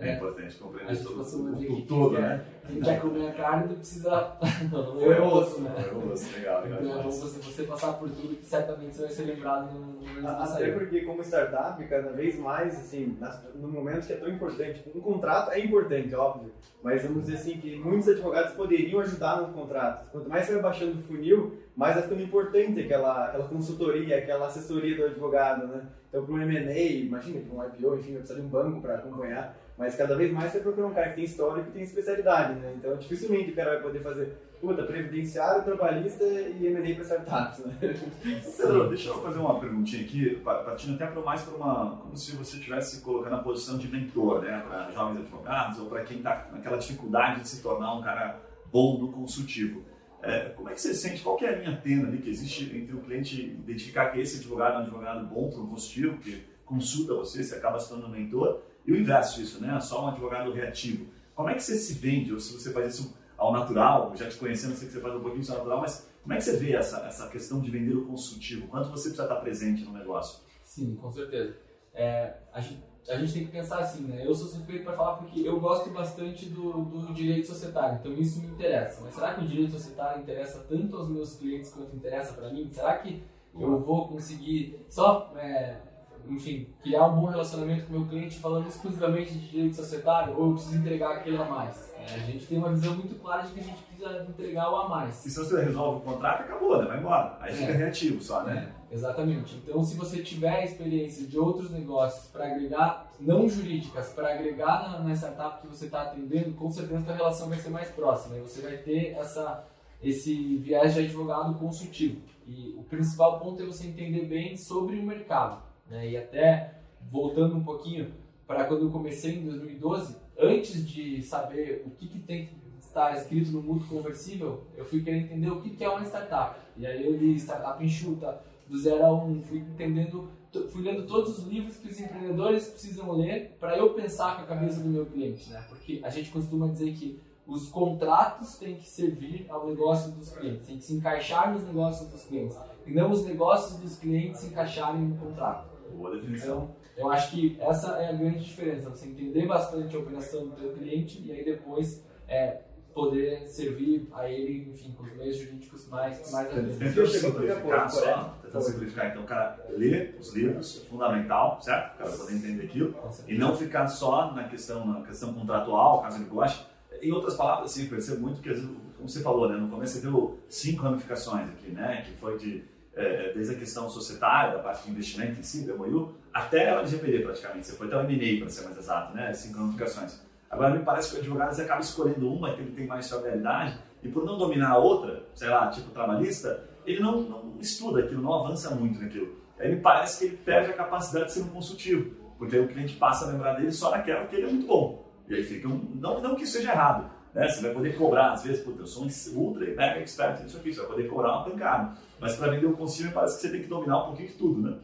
É
é,
importante compreender todo,
dizer
o
que
todo, né?
quer, quem quer comer a carne precisa... Não, não
Foi
é
o
osso, né?
Eu gosto, legal, legal.
Então é bom você, você passar por tudo que certamente você vai ser lembrado no no momento da
Até porque como startup, cada vez mais, assim, no momento que é tão importante, um contrato é importante, óbvio, mas vamos dizer assim que muitos advogados poderiam ajudar nos contratos. Quanto mais você vai baixando o funil, mais vai ficando importante aquela, aquela consultoria, aquela assessoria do advogado, né? Então, para um M&A, imagina, para um IPO, enfim, vai precisar de um banco para acompanhar, mas cada vez mais você procura um cara que tem história e que tem especialidade, né? Então, dificilmente o cara vai poder fazer, puta, previdenciário, trabalhista e M&A para startups, né?
Deixa eu fazer uma perguntinha aqui, pa- partindo até para mais para uma. como se você estivesse se colocando na posição de mentor, né, para jovens advogados ou para quem está naquela dificuldade de se tornar um cara bom no consultivo. É, como é que você sente? Qual que é a linha tênue ali que existe entre o cliente identificar que esse advogado é um advogado bom para o consultivo, que consulta você, você acaba se tornando mentor, e o inverso disso, né? Só um advogado reativo. Como é que você se vende, ou se você faz isso ao natural, já te conhecendo, sei que você faz um pouquinho isso ao natural, mas como é que você vê essa, essa questão de vender o consultivo? Quanto você precisa estar presente no negócio?
Sim, com certeza. É, a, gente, a gente tem que pensar assim, né? Eu sou suspeito para falar porque eu gosto bastante do, do direito societário, então isso me interessa. Mas será que o direito societário interessa tanto aos meus clientes quanto interessa para mim? Será que eu vou conseguir só, é, enfim, criar um bom relacionamento com o meu cliente falando exclusivamente de direito societário ou eu preciso entregar aquele a mais? É, a gente tem uma visão muito clara de que a gente precisa entregar o a mais.
E se você resolve o contrato, acabou, né? Vai embora. Aí fica
É.
reativo só, né?
É, exatamente. Então, se você tiver experiência de outros negócios para agregar, não jurídicas, para agregar na, na startup que você está atendendo, com certeza a relação vai ser mais próxima. E você vai ter essa, esse viés de advogado consultivo. E o principal ponto é você entender bem sobre o mercado. Né? E até, voltando um pouquinho para quando eu comecei em 2012, antes de saber o que, que tem que estar escrito no mútuo conversível, eu fui querer entender o que, que é uma startup. E aí eu li Startup Enxuta, do zero a um, fui entendendo, fui lendo todos os livros que os empreendedores precisam ler para eu pensar com a cabeça do meu cliente, né? Porque a gente costuma dizer que os contratos têm que servir ao negócio dos clientes, têm que se encaixar nos negócios dos clientes, e não os negócios dos clientes se encaixarem no contrato.
Boa definição.
Então, eu acho que essa é a grande diferença, você entender bastante a operação do teu cliente e aí depois é, poder servir a ele, enfim, com os meios jurídicos mais, mais
Tentando simplificar só, tentando simplificar, então o cara lê os livros, é fundamental, certo? O cara poder entender aquilo, e não ficar só na questão, na questão contratual, caso ele goste. Em outras palavras, eu percebo muito que, como você falou, né, no começo você deu cinco ramificações aqui, né, que foi de é, desde a questão societária, da parte de investimento em si, do MOU, até o LGPD praticamente. Você foi até o M&A, para ser mais exato, né? Cinco ramificações. Agora, me parece que o advogado acaba escolhendo uma que ele tem mais familiaridade e por não dominar a outra, sei lá, tipo trabalhista, ele não, não estuda aquilo, não avança muito naquilo. Aí me parece que ele perde a capacidade de ser um consultivo, porque aí o cliente passa a lembrar dele só naquela que ele é muito bom. E aí fica um, não, não que isso seja errado, né? Você vai poder cobrar, às vezes, puta, eu sou um ultra mega expert nisso aqui, você vai poder cobrar uma pancada. Mas para vender o consumo parece que você tem que dominar um pouquinho de tudo, né?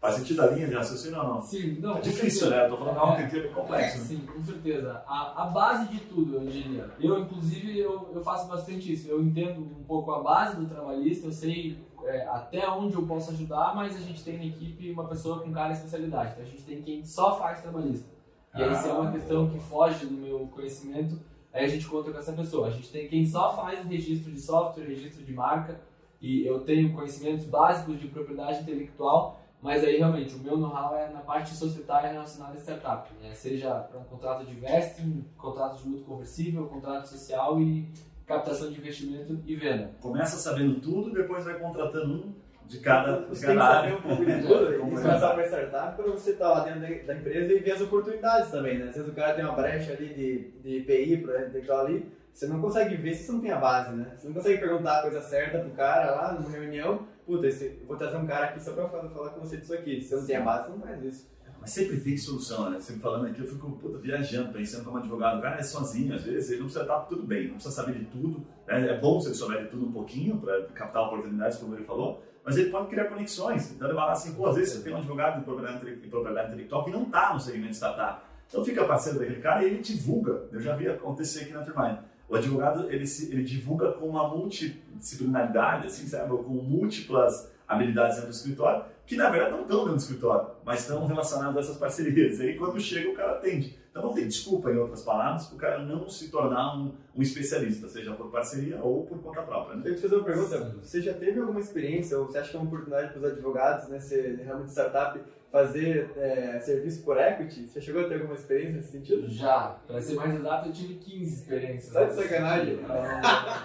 Faz sentido a linha de raciocínio ou não?
Sim, não.
É difícil, né? Eu tô falando algo é, que é complexo.
É, sim, com certeza. A, a base de tudo, eu diria. Eu, inclusive, eu, eu faço bastante isso. Eu entendo um pouco a base do trabalhista, eu sei é, até onde eu posso ajudar, mas a gente tem na equipe uma pessoa com cara especialidade. Então a gente tem quem só faz trabalhista. E aí, se é uma ah. questão que foge do meu conhecimento, aí a gente conta com essa pessoa. A gente tem quem só faz registro de software, registro de marca, e eu tenho conhecimentos básicos de propriedade intelectual, mas aí realmente o meu know-how é na parte societária relacionada à startup, né? seja para um contrato de vesting, contrato de mútuo conversível, contrato social e captação de investimento e venda.
Começa sabendo tudo, depois vai contratando um de cada,
você tem que saber um pouco de tudo e começar para startup para você estar tá lá dentro da empresa e ver as oportunidades também, né? Às vezes o cara tem uma brecha ali de, de IPI, por exemplo, ali, você não consegue ver se você não tem a base, né? Você não consegue perguntar a coisa certa pro cara lá numa reunião, puta, esse, vou trazer um cara aqui só para falar com você disso aqui. Se você não tem a base, você não faz isso.
Mas sempre tem solução, né? Sempre falando aqui, eu fico puta, viajando, pensando como advogado. O cara é sozinho, às vezes, ele não precisa estar tudo bem, não precisa saber de tudo. Né? É bom ele souber de tudo um pouquinho para captar oportunidades, como ele falou, mas ele pode criar conexões. Então ele lá assim, pô, às vezes você tem um advogado de propriedade, de propriedade intelectual que não está no segmento startup. Então fica parceiro daquele cara e ele divulga. Eu já vi acontecer aqui na Turmine. O advogado ele, se, ele divulga com uma multidisciplinaridade, assim, sabe? com múltiplas habilidades dentro do escritório, que na verdade não estão dentro do escritório, mas estão relacionadas a essas parcerias. E aí quando chega o cara atende. Então não tem desculpa, em outras palavras, para o cara não se tornar um, um, especialista, seja por parceria ou por conta própria. Né?
Eu te fazer uma pergunta. Você já teve alguma experiência, ou você acha que é uma oportunidade para os advogados, né, ser realmente startup, fazer é, serviço por equity? Você chegou a ter alguma experiência nesse sentido?
Já. Para ser mais exato, eu tive 15 experiências.
Tá de sacanagem?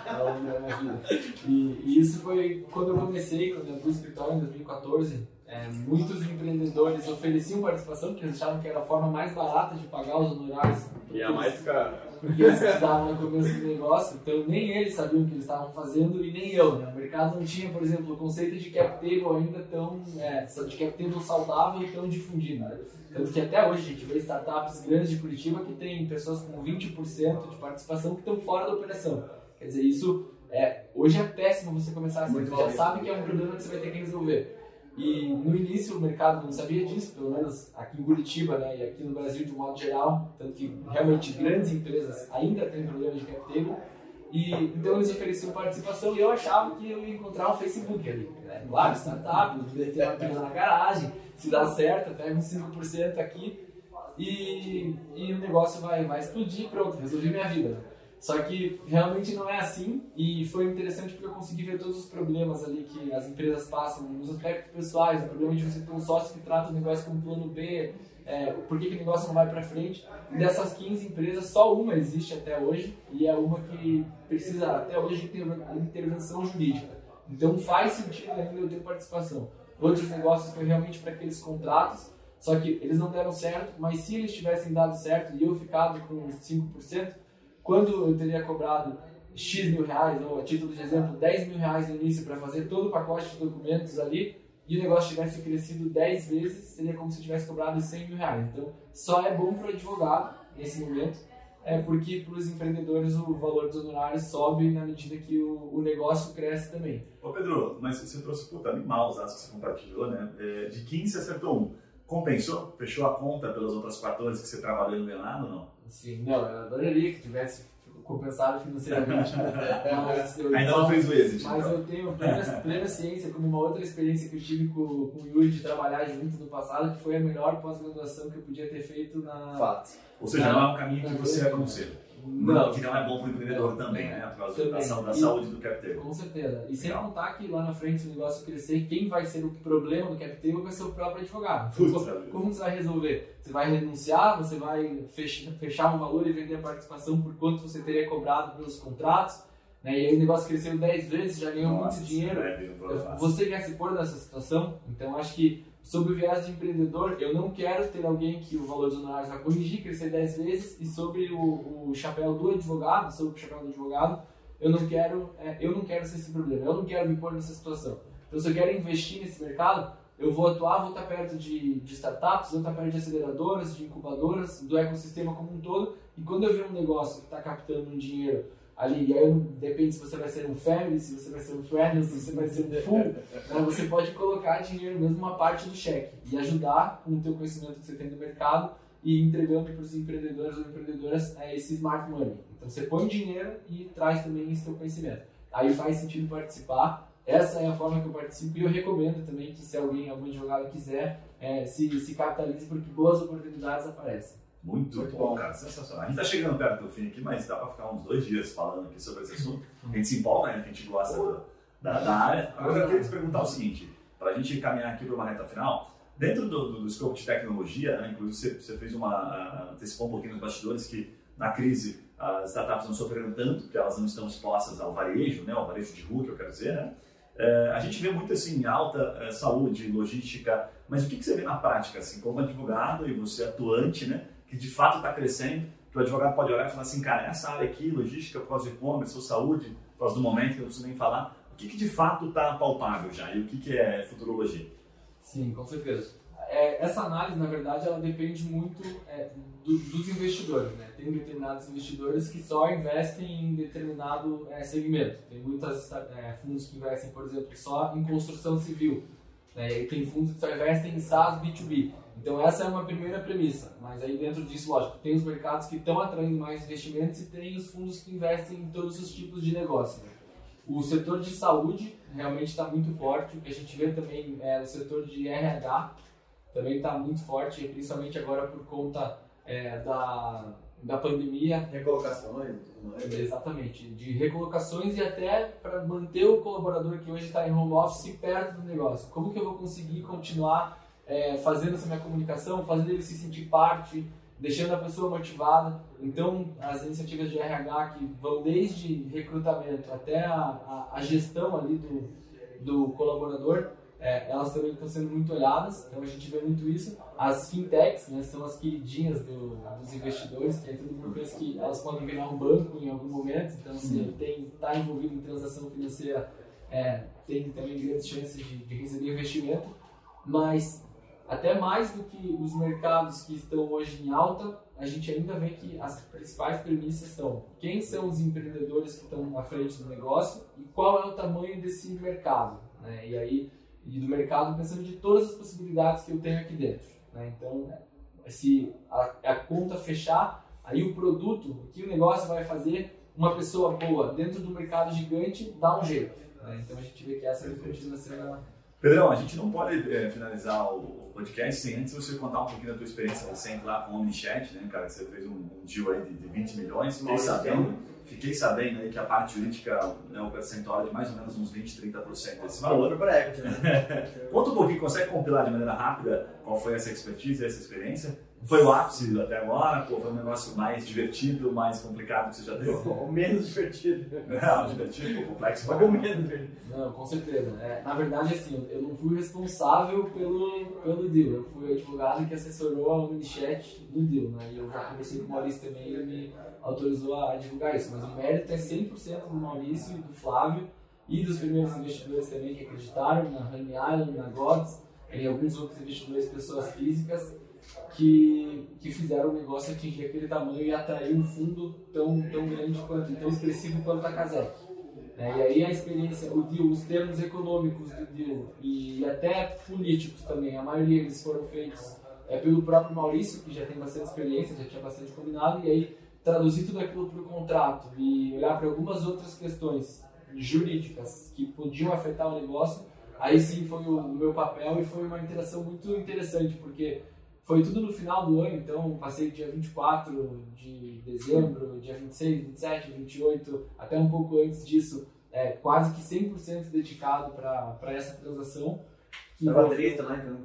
Ao longo da minha vida. E, e, isso foi quando eu comecei, quando eu abri o escritório em 2014. É, muitos empreendedores ofereciam participação porque eles achavam que era a forma mais barata de pagar os honorários.
E a mais cara.
Porque eles precisavam no começo do negócio, então nem eles sabiam o que eles estavam fazendo e nem eu. Né? O mercado não tinha, por exemplo, o conceito de cap table ainda tão. É, de cap table saudável e tão difundido. Né? Tanto que até hoje a gente vê startups grandes de Curitiba que tem pessoas com 20% de participação que estão fora da operação. Quer dizer, isso é, hoje é péssimo você começar assim, você já sabe que é um problema que você vai ter que resolver. E no início o mercado não sabia disso, pelo menos aqui em Curitiba né, e aqui no Brasil de modo geral, tanto que realmente grandes empresas ainda têm problemas de cap table. E, então eles ofereciam participação e eu achava que eu ia encontrar um Facebook ali. Né? Claro, startup, ter uma empresa na garagem, se dá certo, pega uns 5% aqui e, e o negócio vai, vai explodir, pronto, resolvi minha vida. Só que realmente não é assim e foi interessante porque eu consegui ver todos os problemas ali que as empresas passam nos aspectos pessoais, o problema de você ter um sócio que trata o negócio como plano B, é, por que, que o negócio não vai para frente. E dessas 15 empresas, só uma existe até hoje e é uma que precisa até hoje ter intervenção jurídica. Então faz sentido ainda eu ter participação. Outros negócios foi realmente para aqueles contratos, só que eles não deram certo, mas se eles tivessem dado certo e eu ficado com 5%, quando eu teria cobrado X mil reais, ou a título de exemplo, 10 mil reais no início para fazer todo o pacote de documentos ali, e o negócio tivesse crescido 10 vezes, seria como se tivesse cobrado 100 mil reais. Então, só é bom para o advogado, nesse momento, é porque para os empreendedores o valor dos honorários sobe na medida que o, o negócio cresce também.
Ô Pedro, mas você trouxe puta animal os dados que você compartilhou, né? É, de 15 acertou um. Compensou? Fechou a conta pelas outras 14 que você trabalhou no Venado ou não?
Sim, não, eu adoraria que tivesse compensado financeiramente.
mas eu, Ainda não fez o exit.
Mas então. eu tenho plena, plena, ciência, como uma outra experiência que eu tive com, com o Yuri de trabalhar junto no passado, que foi a melhor pós-graduação que eu podia ter feito na.
Fato.
Ou seja, não, não é um caminho que você aconselha. Não. Que não é bom para o empreendedor também, né? Por causa também. da, da saúde do CapTable.
Com certeza. E sem Legal. contar que lá na frente, se o negócio crescer, quem vai ser o problema do CapTable vai ser o próprio advogado. Putz, como, como você vai resolver? Você vai renunciar, você vai fechar, fechar um valor e vender a participação por quanto você teria cobrado pelos contratos? Né? E aí o negócio cresceu 10 vezes, já ganhou Nossa, muito dinheiro. É você quer se pôr nessa situação? Então acho que Sobre o viés de empreendedor, eu não quero ter alguém que o valor dos honorários vai corrigir, crescer 10 vezes, e sobre o, o chapéu do advogado, sobre o chapéu do advogado, eu não quero, é, eu não quero ser esse problema, eu não quero me pôr nessa situação. Então, se eu quero investir nesse mercado, eu vou atuar, vou estar perto de, de startups, vou estar perto de aceleradoras, de incubadoras, do ecossistema como um todo, e quando eu ver um negócio que está captando um dinheiro ali. E aí depende se você vai ser um family, se você vai ser um friend, se você vai ser um full. né? Você pode colocar dinheiro mesmo uma parte do cheque e ajudar com o teu conhecimento que você tem no mercado e entregando para os empreendedores ou empreendedoras é, esse smart money. Então você põe dinheiro e traz também esse teu conhecimento. Aí faz sentido participar. Essa é a forma que eu participo e eu recomendo também que se alguém, algum advogado quiser, é, se, se capitalize porque boas oportunidades aparecem.
Muito, Muito bom, bom, cara, sensacional. A gente está chegando perto do fim aqui, mas dá para ficar uns dois dias falando aqui sobre esse assunto. A gente se empolga, né? A gente gosta do, da, da, área. Agora eu queria te perguntar o seguinte, para a gente caminhar aqui para uma reta final, dentro do, do, do scope de tecnologia, né, inclusive você, você fez uma, antecipou um pouquinho nos bastidores que na crise as startups não sofreram tanto, porque elas não estão expostas ao varejo, né, ao varejo de rua, que eu quero dizer, né? É, a gente vê muito assim, alta é, saúde, logística, mas o que, que você vê na prática, assim, como advogado e você atuante, né? Que de fato está crescendo, que o advogado pode olhar e falar assim, cara, essa área aqui, logística, pós-e-commerce, ou saúde, por causa do momento que eu não preciso nem falar, o que, que de fato está palpável já e o que, que é futurologia?
Sim, com certeza. É, essa análise, na verdade, ela depende muito é, do, dos investidores. Né? Tem determinados investidores que só investem em determinado é, segmento. Tem muitos é, fundos que investem, por exemplo, só em construção civil. Né? E tem fundos que só investem em SaaS B2B. Então essa é uma primeira premissa, mas aí dentro disso, lógico, tem os mercados que estão atraindo mais investimentos e tem os fundos que investem em todos os tipos de negócio. O setor de saúde realmente está muito forte, o que a gente vê também é o setor de RH também está muito forte, principalmente agora por conta é, da, da pandemia.
Recolocações.
Exatamente, de recolocações e até para manter o colaborador que hoje está em home office perto do negócio. Como que eu vou conseguir continuar é, fazendo essa minha comunicação, fazendo ele se sentir parte, deixando a pessoa motivada. Então, as iniciativas de RH que vão desde recrutamento até a, a, a gestão ali do, do colaborador, é, elas também estão sendo muito olhadas, então a gente vê muito isso. As fintechs né, são as queridinhas do, dos investidores, que é todo mundo pensa que elas podem virar um banco em algum momento, então se ele está envolvido em transação financeira, é, tem também grandes chances de, de receber investimento, mas até mais do que os mercados que estão hoje em alta, a gente ainda vê que as principais premissas são quem são os empreendedores que estão à frente do negócio e qual é o tamanho desse mercado. Né? E aí, e do mercado pensando de todas as possibilidades que eu tenho aqui dentro. Né? Então, se a, a conta fechar, aí o produto, o que o negócio vai fazer, uma pessoa boa dentro do mercado gigante dá um jeito. Né? Então a gente vê que essa continua sendo
Pedrão, a gente não pode é, finalizar o podcast sem antes você contar um pouquinho da tua experiência recente lá com o OmniChat, né, cara? Você fez um, um deal aí de, de 20 milhões. Fiquei sabendo, fiquei sabendo aí que a parte jurídica, né, o percentual é de mais ou menos uns 20, 30% desse valor.
para equity, né?
Conta um pouquinho, consegue compilar de maneira rápida qual foi essa expertise, essa experiência? Foi o ápice até agora? Pô, foi um negócio mais divertido, mais complicado que você já teve?
Ou menos divertido.
Não, divertido, complexo.
Ou menos divertido.
Não, com certeza. É, na verdade, assim, eu não fui responsável pelo, pelo deal. Eu fui o advogado que assessorou a Unichat do deal, né? E eu já conversei com o Maurício também e ele me autorizou a divulgar isso. Mas o mérito é 100% do Maurício e do Flávio e dos primeiros investidores também que acreditaram na Honey Island, na Gods, em alguns outros investidores, pessoas físicas que, que fizeram o negócio atingir aquele tamanho e atrair um fundo tão, tão grande quanto, tão expressivo quanto a Casec. É, e aí a experiência, o deal, os termos econômicos do deal e até políticos também, a maioria deles foram feitos é, pelo próprio Maurício, que já tem bastante experiência, já tinha bastante combinado, e aí traduzir tudo aquilo para o contrato e olhar para algumas outras questões jurídicas que podiam afetar o negócio, aí sim foi o meu papel e foi uma interação muito interessante, porque foi tudo no final do ano, então passei dia 24 de dezembro, dia 26, 27, 28, até um pouco antes disso, é, quase que 100% dedicado para essa transação.
Que envolveu, triste, né?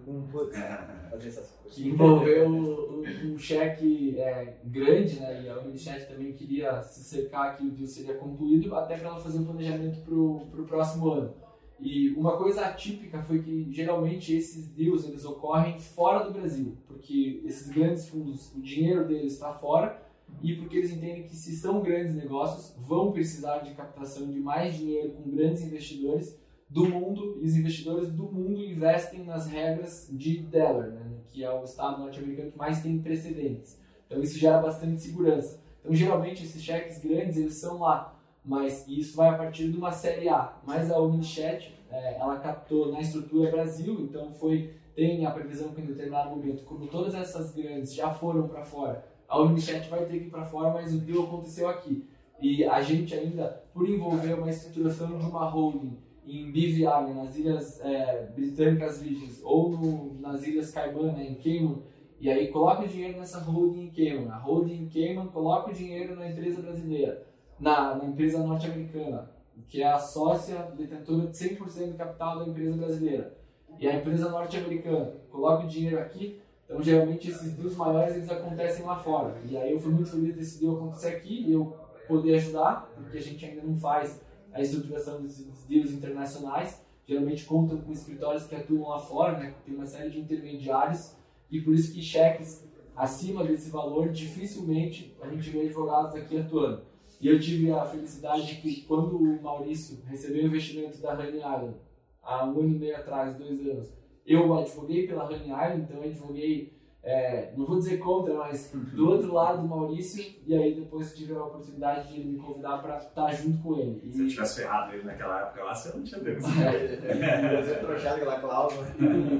Fazer essas
coisas. Que envolveu um, um cheque é, grande, né? E a Unichat também queria se cercar que o deal seria concluído, até para ela fazer um planejamento para o próximo ano. E uma coisa atípica foi que geralmente esses deals eles ocorrem fora do Brasil, porque esses grandes fundos, o dinheiro deles está fora e porque eles entendem que se são grandes negócios, vão precisar de captação de mais dinheiro com grandes investidores do mundo e os investidores do mundo investem nas regras de Delaware, né, que é o estado norte-americano que mais tem precedentes. Então isso gera bastante segurança. Então geralmente esses cheques grandes eles são lá mas isso vai a partir de uma série A. Mas a Omnichat, é, ela captou na estrutura Brasil, então foi tem a previsão que em determinado momento, como todas essas grandes já foram para fora, a Omnichat vai ter que ir para fora, mas o deal aconteceu aqui. E a gente ainda, por envolver uma estruturação de uma holding em BVI, nas Ilhas é, Britânicas Virgens, ou no, nas Ilhas Cayman, né, em Cayman, e aí coloca o dinheiro nessa holding em Cayman, a holding em Cayman coloca o dinheiro na empresa brasileira na, na empresa norte-americana, que é a sócia detentora de 100% do capital da empresa brasileira. E a empresa norte-americana coloca o dinheiro aqui, então geralmente esses deals maiores eles acontecem lá fora. E aí eu fui muito feliz desse deal acontecer aqui e eu poder ajudar, porque a gente ainda não faz a estruturação desses deals internacionais. Geralmente contam com escritórios que atuam lá fora, né? tem uma série de intermediários, e por isso que cheques acima desse valor, dificilmente a gente vê advogados aqui atuando. E eu tive a felicidade de que quando o Maurício recebeu o investimento da Honey Island, há um ano e meio atrás, dois anos, eu advoguei pela Honey Island, então eu advoguei, é, não vou dizer contra, mas do outro lado do Maurício, e aí depois tive a oportunidade de ele me convidar para estar junto com ele.
E... Se eu tivesse ferrado ele naquela época lá, você não tinha.
É, você trouxado aquela cláusula.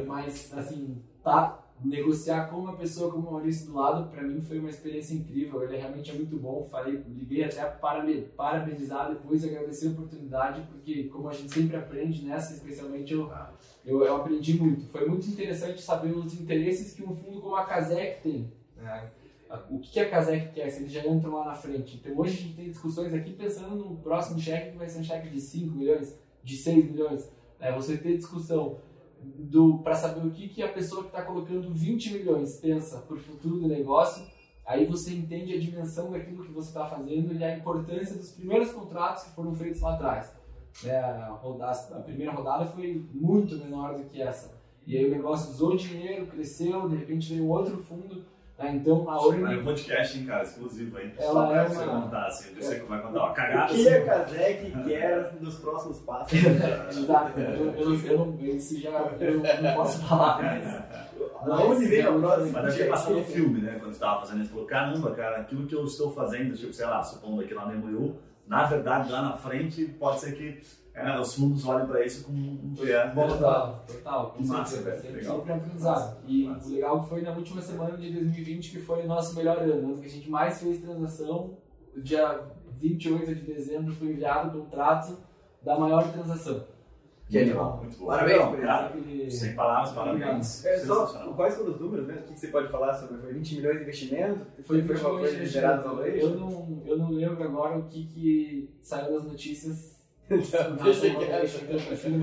Mas, assim, tá negociar com uma pessoa como o Maurício do lado, para mim foi uma experiência incrível. Ele realmente é muito bom. Falei, liguei até para parabenizar depois agradecer a oportunidade, porque como a gente sempre aprende nessa, especialmente eu, eu, eu aprendi muito. Foi muito interessante saber os interesses que um fundo como a Casec tem. Né? O que a Casec quer, se eles já entram lá na frente. Então hoje a gente tem discussões aqui pensando no próximo cheque que vai ser um cheque de 5 milhões, de 6 milhões. É, você ter discussão para saber o que, que a pessoa que está colocando 20 milhões pensa para o futuro do negócio, aí você entende a dimensão daquilo que você está fazendo e a importância dos primeiros contratos que foram feitos lá atrás. É, a primeira rodada foi muito menor do que essa. E aí o negócio usou dinheiro, cresceu, de repente veio outro fundo ah, então a
Ori. É um podcast, hein, cara, exclusivo aí.
Ela é
uma... você contar, assim, eu sei que vai contar uma cagada.
O que a Kazek quer nos próximos passos?
Exato, eu, eu, eu, não, isso já eu não posso falar,
mas. Aonde vem a próxima?
Mas deve passar no filme, né? Quando você estava fazendo isso, falou: caramba, cara, aquilo que eu estou fazendo, tipo, sei lá, supondo aqui lá no MU, na verdade, lá na frente, pode ser que é, os fundos olham para isso com um
viés. Total, total.
Com massa, velho.
Sempre, sempre aprendizado. E massa. o legal foi na última semana de 2020, que foi o nosso melhor ano, ano que a gente mais fez transação. O dia 28 de dezembro foi enviado o contrato da maior transação.
Que animal, muito bom.
Parabéns,
cara. Sem palavras, parabéns.
É, só, quais foram os números mesmo? O que você pode falar sobre? Foi 20 milhões de investimento?
Foi, foi, foi, foi gerado no eu não, eu não lembro agora o que, que saiu das notícias então, que eu não,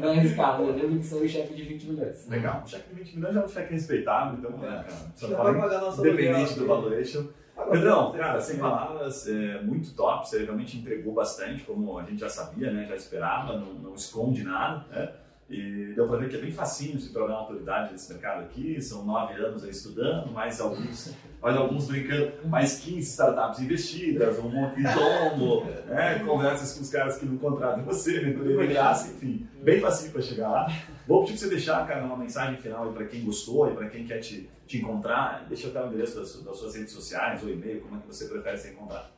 não arriscar. Eu lembro que saiu o cheque de 20 milhões.
Legal, o cheque de 20 milhões é um cheque respeitável, então, né, cara? Só fala independente do valuation. Pedrão, cara, sem palavras, é muito top, você realmente entregou bastante, como a gente já sabia, né, já esperava, não, não esconde nada, né? E deu para ver que é bem facinho se tornar autoridade nesse mercado aqui. São nove anos aí estudando, mais alguns, mais alguns brincando, mais 15 startups investidas, um monte de tombo, né? conversas com os caras que não contratam você, mentoria de graça, enfim, bem facinho para chegar lá. Vou pedir para você deixar, cara, uma mensagem final para quem gostou e para quem quer te, te encontrar. Deixa até o endereço das, das suas redes sociais ou e-mail, como é que você prefere ser encontrado.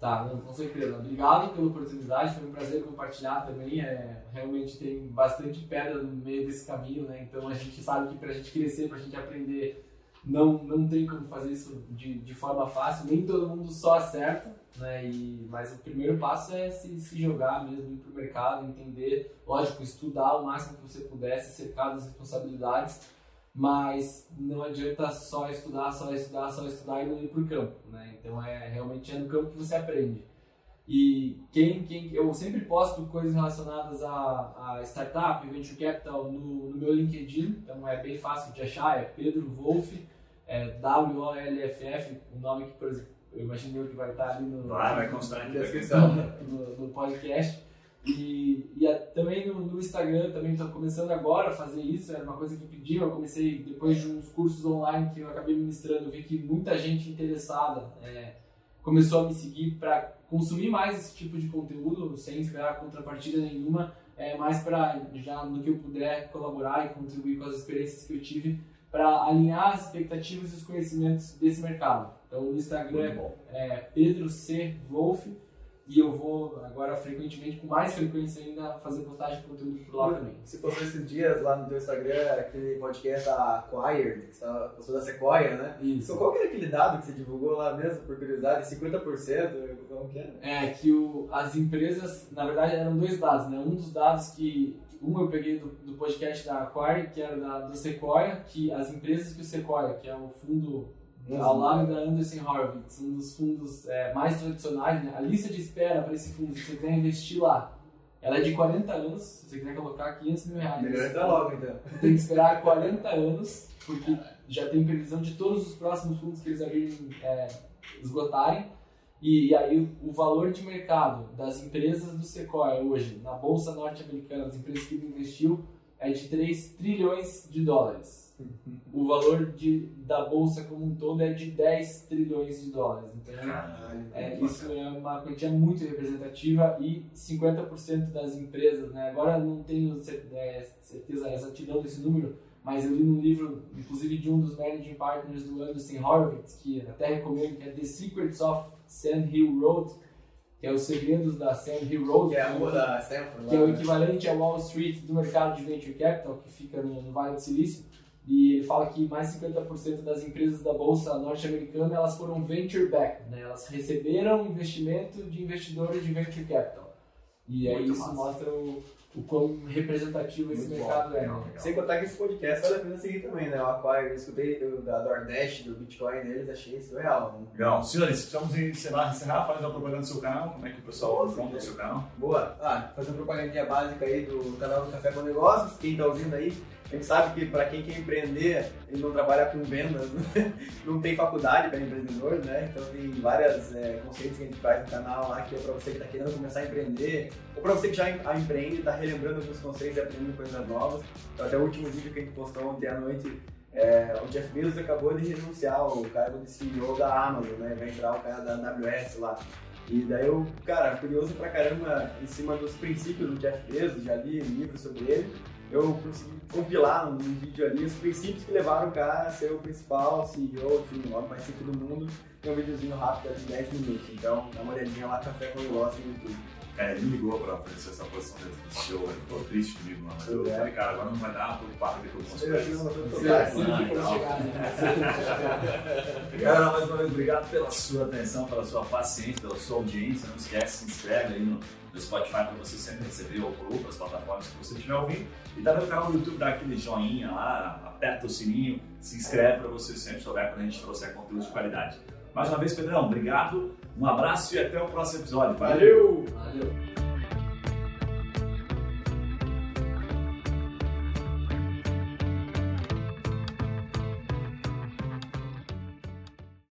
Tá, não, com certeza. Obrigado pela oportunidade, foi um prazer compartilhar também. É, realmente tem bastante pedra no meio desse caminho, né? Então a gente sabe que para a gente crescer, para a gente aprender, não, não tem como fazer isso de, de forma fácil, nem todo mundo só acerta, né? E, mas o primeiro passo é se, se jogar mesmo, ir para o mercado, entender, lógico, estudar o máximo que você puder, se cercar das responsabilidades mas não adianta só estudar, só estudar, só estudar e não ir para o campo, né? Então é realmente é no campo que você aprende. E quem, quem eu sempre posto coisas relacionadas a, a startup, venture capital no, no, meu LinkedIn, então é bem fácil de achar, é Pedro Wolf, é W-O-L-F-F, o nome que por exemplo, eu imagino que vai estar ali no,
vai, vai constar na descrição
no, no podcast. E, e a, também no, no, Instagram, também estou começando agora a fazer isso, era uma coisa que pediam, eu comecei depois de uns cursos online que eu acabei ministrando, vi que muita gente interessada é, começou a me seguir para consumir mais esse tipo de conteúdo, sem esperar contrapartida nenhuma, é, mais para já no que eu puder colaborar e contribuir com as experiências que eu tive para alinhar as expectativas e os conhecimentos desse mercado. Então no Instagram é, é Pedro C. Wolf, e eu vou agora frequentemente, com mais frequência ainda, fazer postagem de conteúdo por lá também.
Você postou esses dias lá no teu Instagram aquele podcast da Acquired, que você postou da Sequoia, né? Isso. Então, qual que era aquele dado que você divulgou lá mesmo, por curiosidade? 50%? Como que era?
É, que o, as empresas, na verdade eram dois dados, né? Um dos dados que, um eu peguei do, do podcast da Acquired, que era da, do Sequoia, que as empresas que o Sequoia, que é o fundo ao lado da Anderson Horowitz, um dos fundos é, mais tradicionais, né? a lista de espera para esse fundo, se você quiser investir lá, ela é de 40 anos, se você quiser colocar 500 mil reais.
Melhor entrar logo então.
Tem que esperar 40 anos, porque já tem previsão de todos os próximos fundos que eles abrirem é, esgotarem. E, e, aí o valor de mercado das empresas do Sequoia hoje, na Bolsa Norte-Americana, as empresas que ele investiu, é de 3 trilhões de dólares. O valor de, da bolsa como um todo é de 10 trilhões de dólares. Então, Caralho, é, isso é uma quantia muito representativa e 50% das empresas, né, agora não tenho é, certeza, exatidão desse número, mas eu li no livro, inclusive de um dos managing partners do Anderson Horowitz, que até recomendo, que é The Secrets of Sand Hill Road, que é os segredos da Sand Hill Road,
que é, a rua da Stanford,
que é o equivalente ao Wall Street do mercado de venture capital, que fica no, no Vale do Silício. E ele fala que mais 50% das empresas da bolsa norte-americana elas foram venture back, né? Elas receberam investimento de investidores de venture capital. E aí isso massa. mostra o, o quão representativo esse Muito mercado bom. é. Né?
Sem contar que esse podcast vale a pena seguir também, né? O Aquire, eu escutei do, da DoorDash, do Bitcoin deles, achei surreal. Né?
Legal. Senhores, precisamos encerrar, encerrar, fazer uma propaganda do seu canal. Como é que o pessoal encontra o seu canal?
Boa. Ah, fazer uma propagandinha básica aí do canal do Café com Negócios. Quem tá ouvindo aí, a gente sabe que para quem quer empreender, ele não trabalha com vendas, não tem faculdade para empreendedor, né? Então tem vários é, conceitos que a gente faz no canal lá que é para você que está querendo começar a empreender, ou para você que já empreende e está relembrando alguns conceitos e aprendendo coisas novas. Então, até o último vídeo que a gente postou ontem à noite, é, o Jeff Bezos acabou de renunciar ao cargo de CEO da Amazon, né? Vai entrar o cara da AWS lá. E daí eu, cara, curioso pra caramba em cima dos princípios do Jeff Bezos, já li livros sobre ele eu consegui compilar num vídeo ali os princípios que levaram o cara a ser o principal CEO, enfim, o homem mais rico do mundo. Tem um videozinho rápido de 10 minutos, então dá uma olhadinha lá, Café com Negócio no YouTube.
É, ele me ligou pra oferecer essa posição desse show, ele ficou triste comigo, mano. Eu é. falei, cara, agora não vai dar por papo de que eu consigo. Cara, mais uma vez, obrigado pela sua atenção, pela sua paciência, pela sua audiência. Não esquece, se inscreve aí no no Spotify para você sempre receber ou por outras plataformas que você estiver ouvindo. E também no canal do YouTube, dá aquele joinha lá, aperta o sininho, se inscreve para você sempre souber quando a gente trouxer conteúdo de qualidade. Mais uma vez, Pedrão, obrigado, um abraço e até o próximo episódio.
Valeu!
Valeu.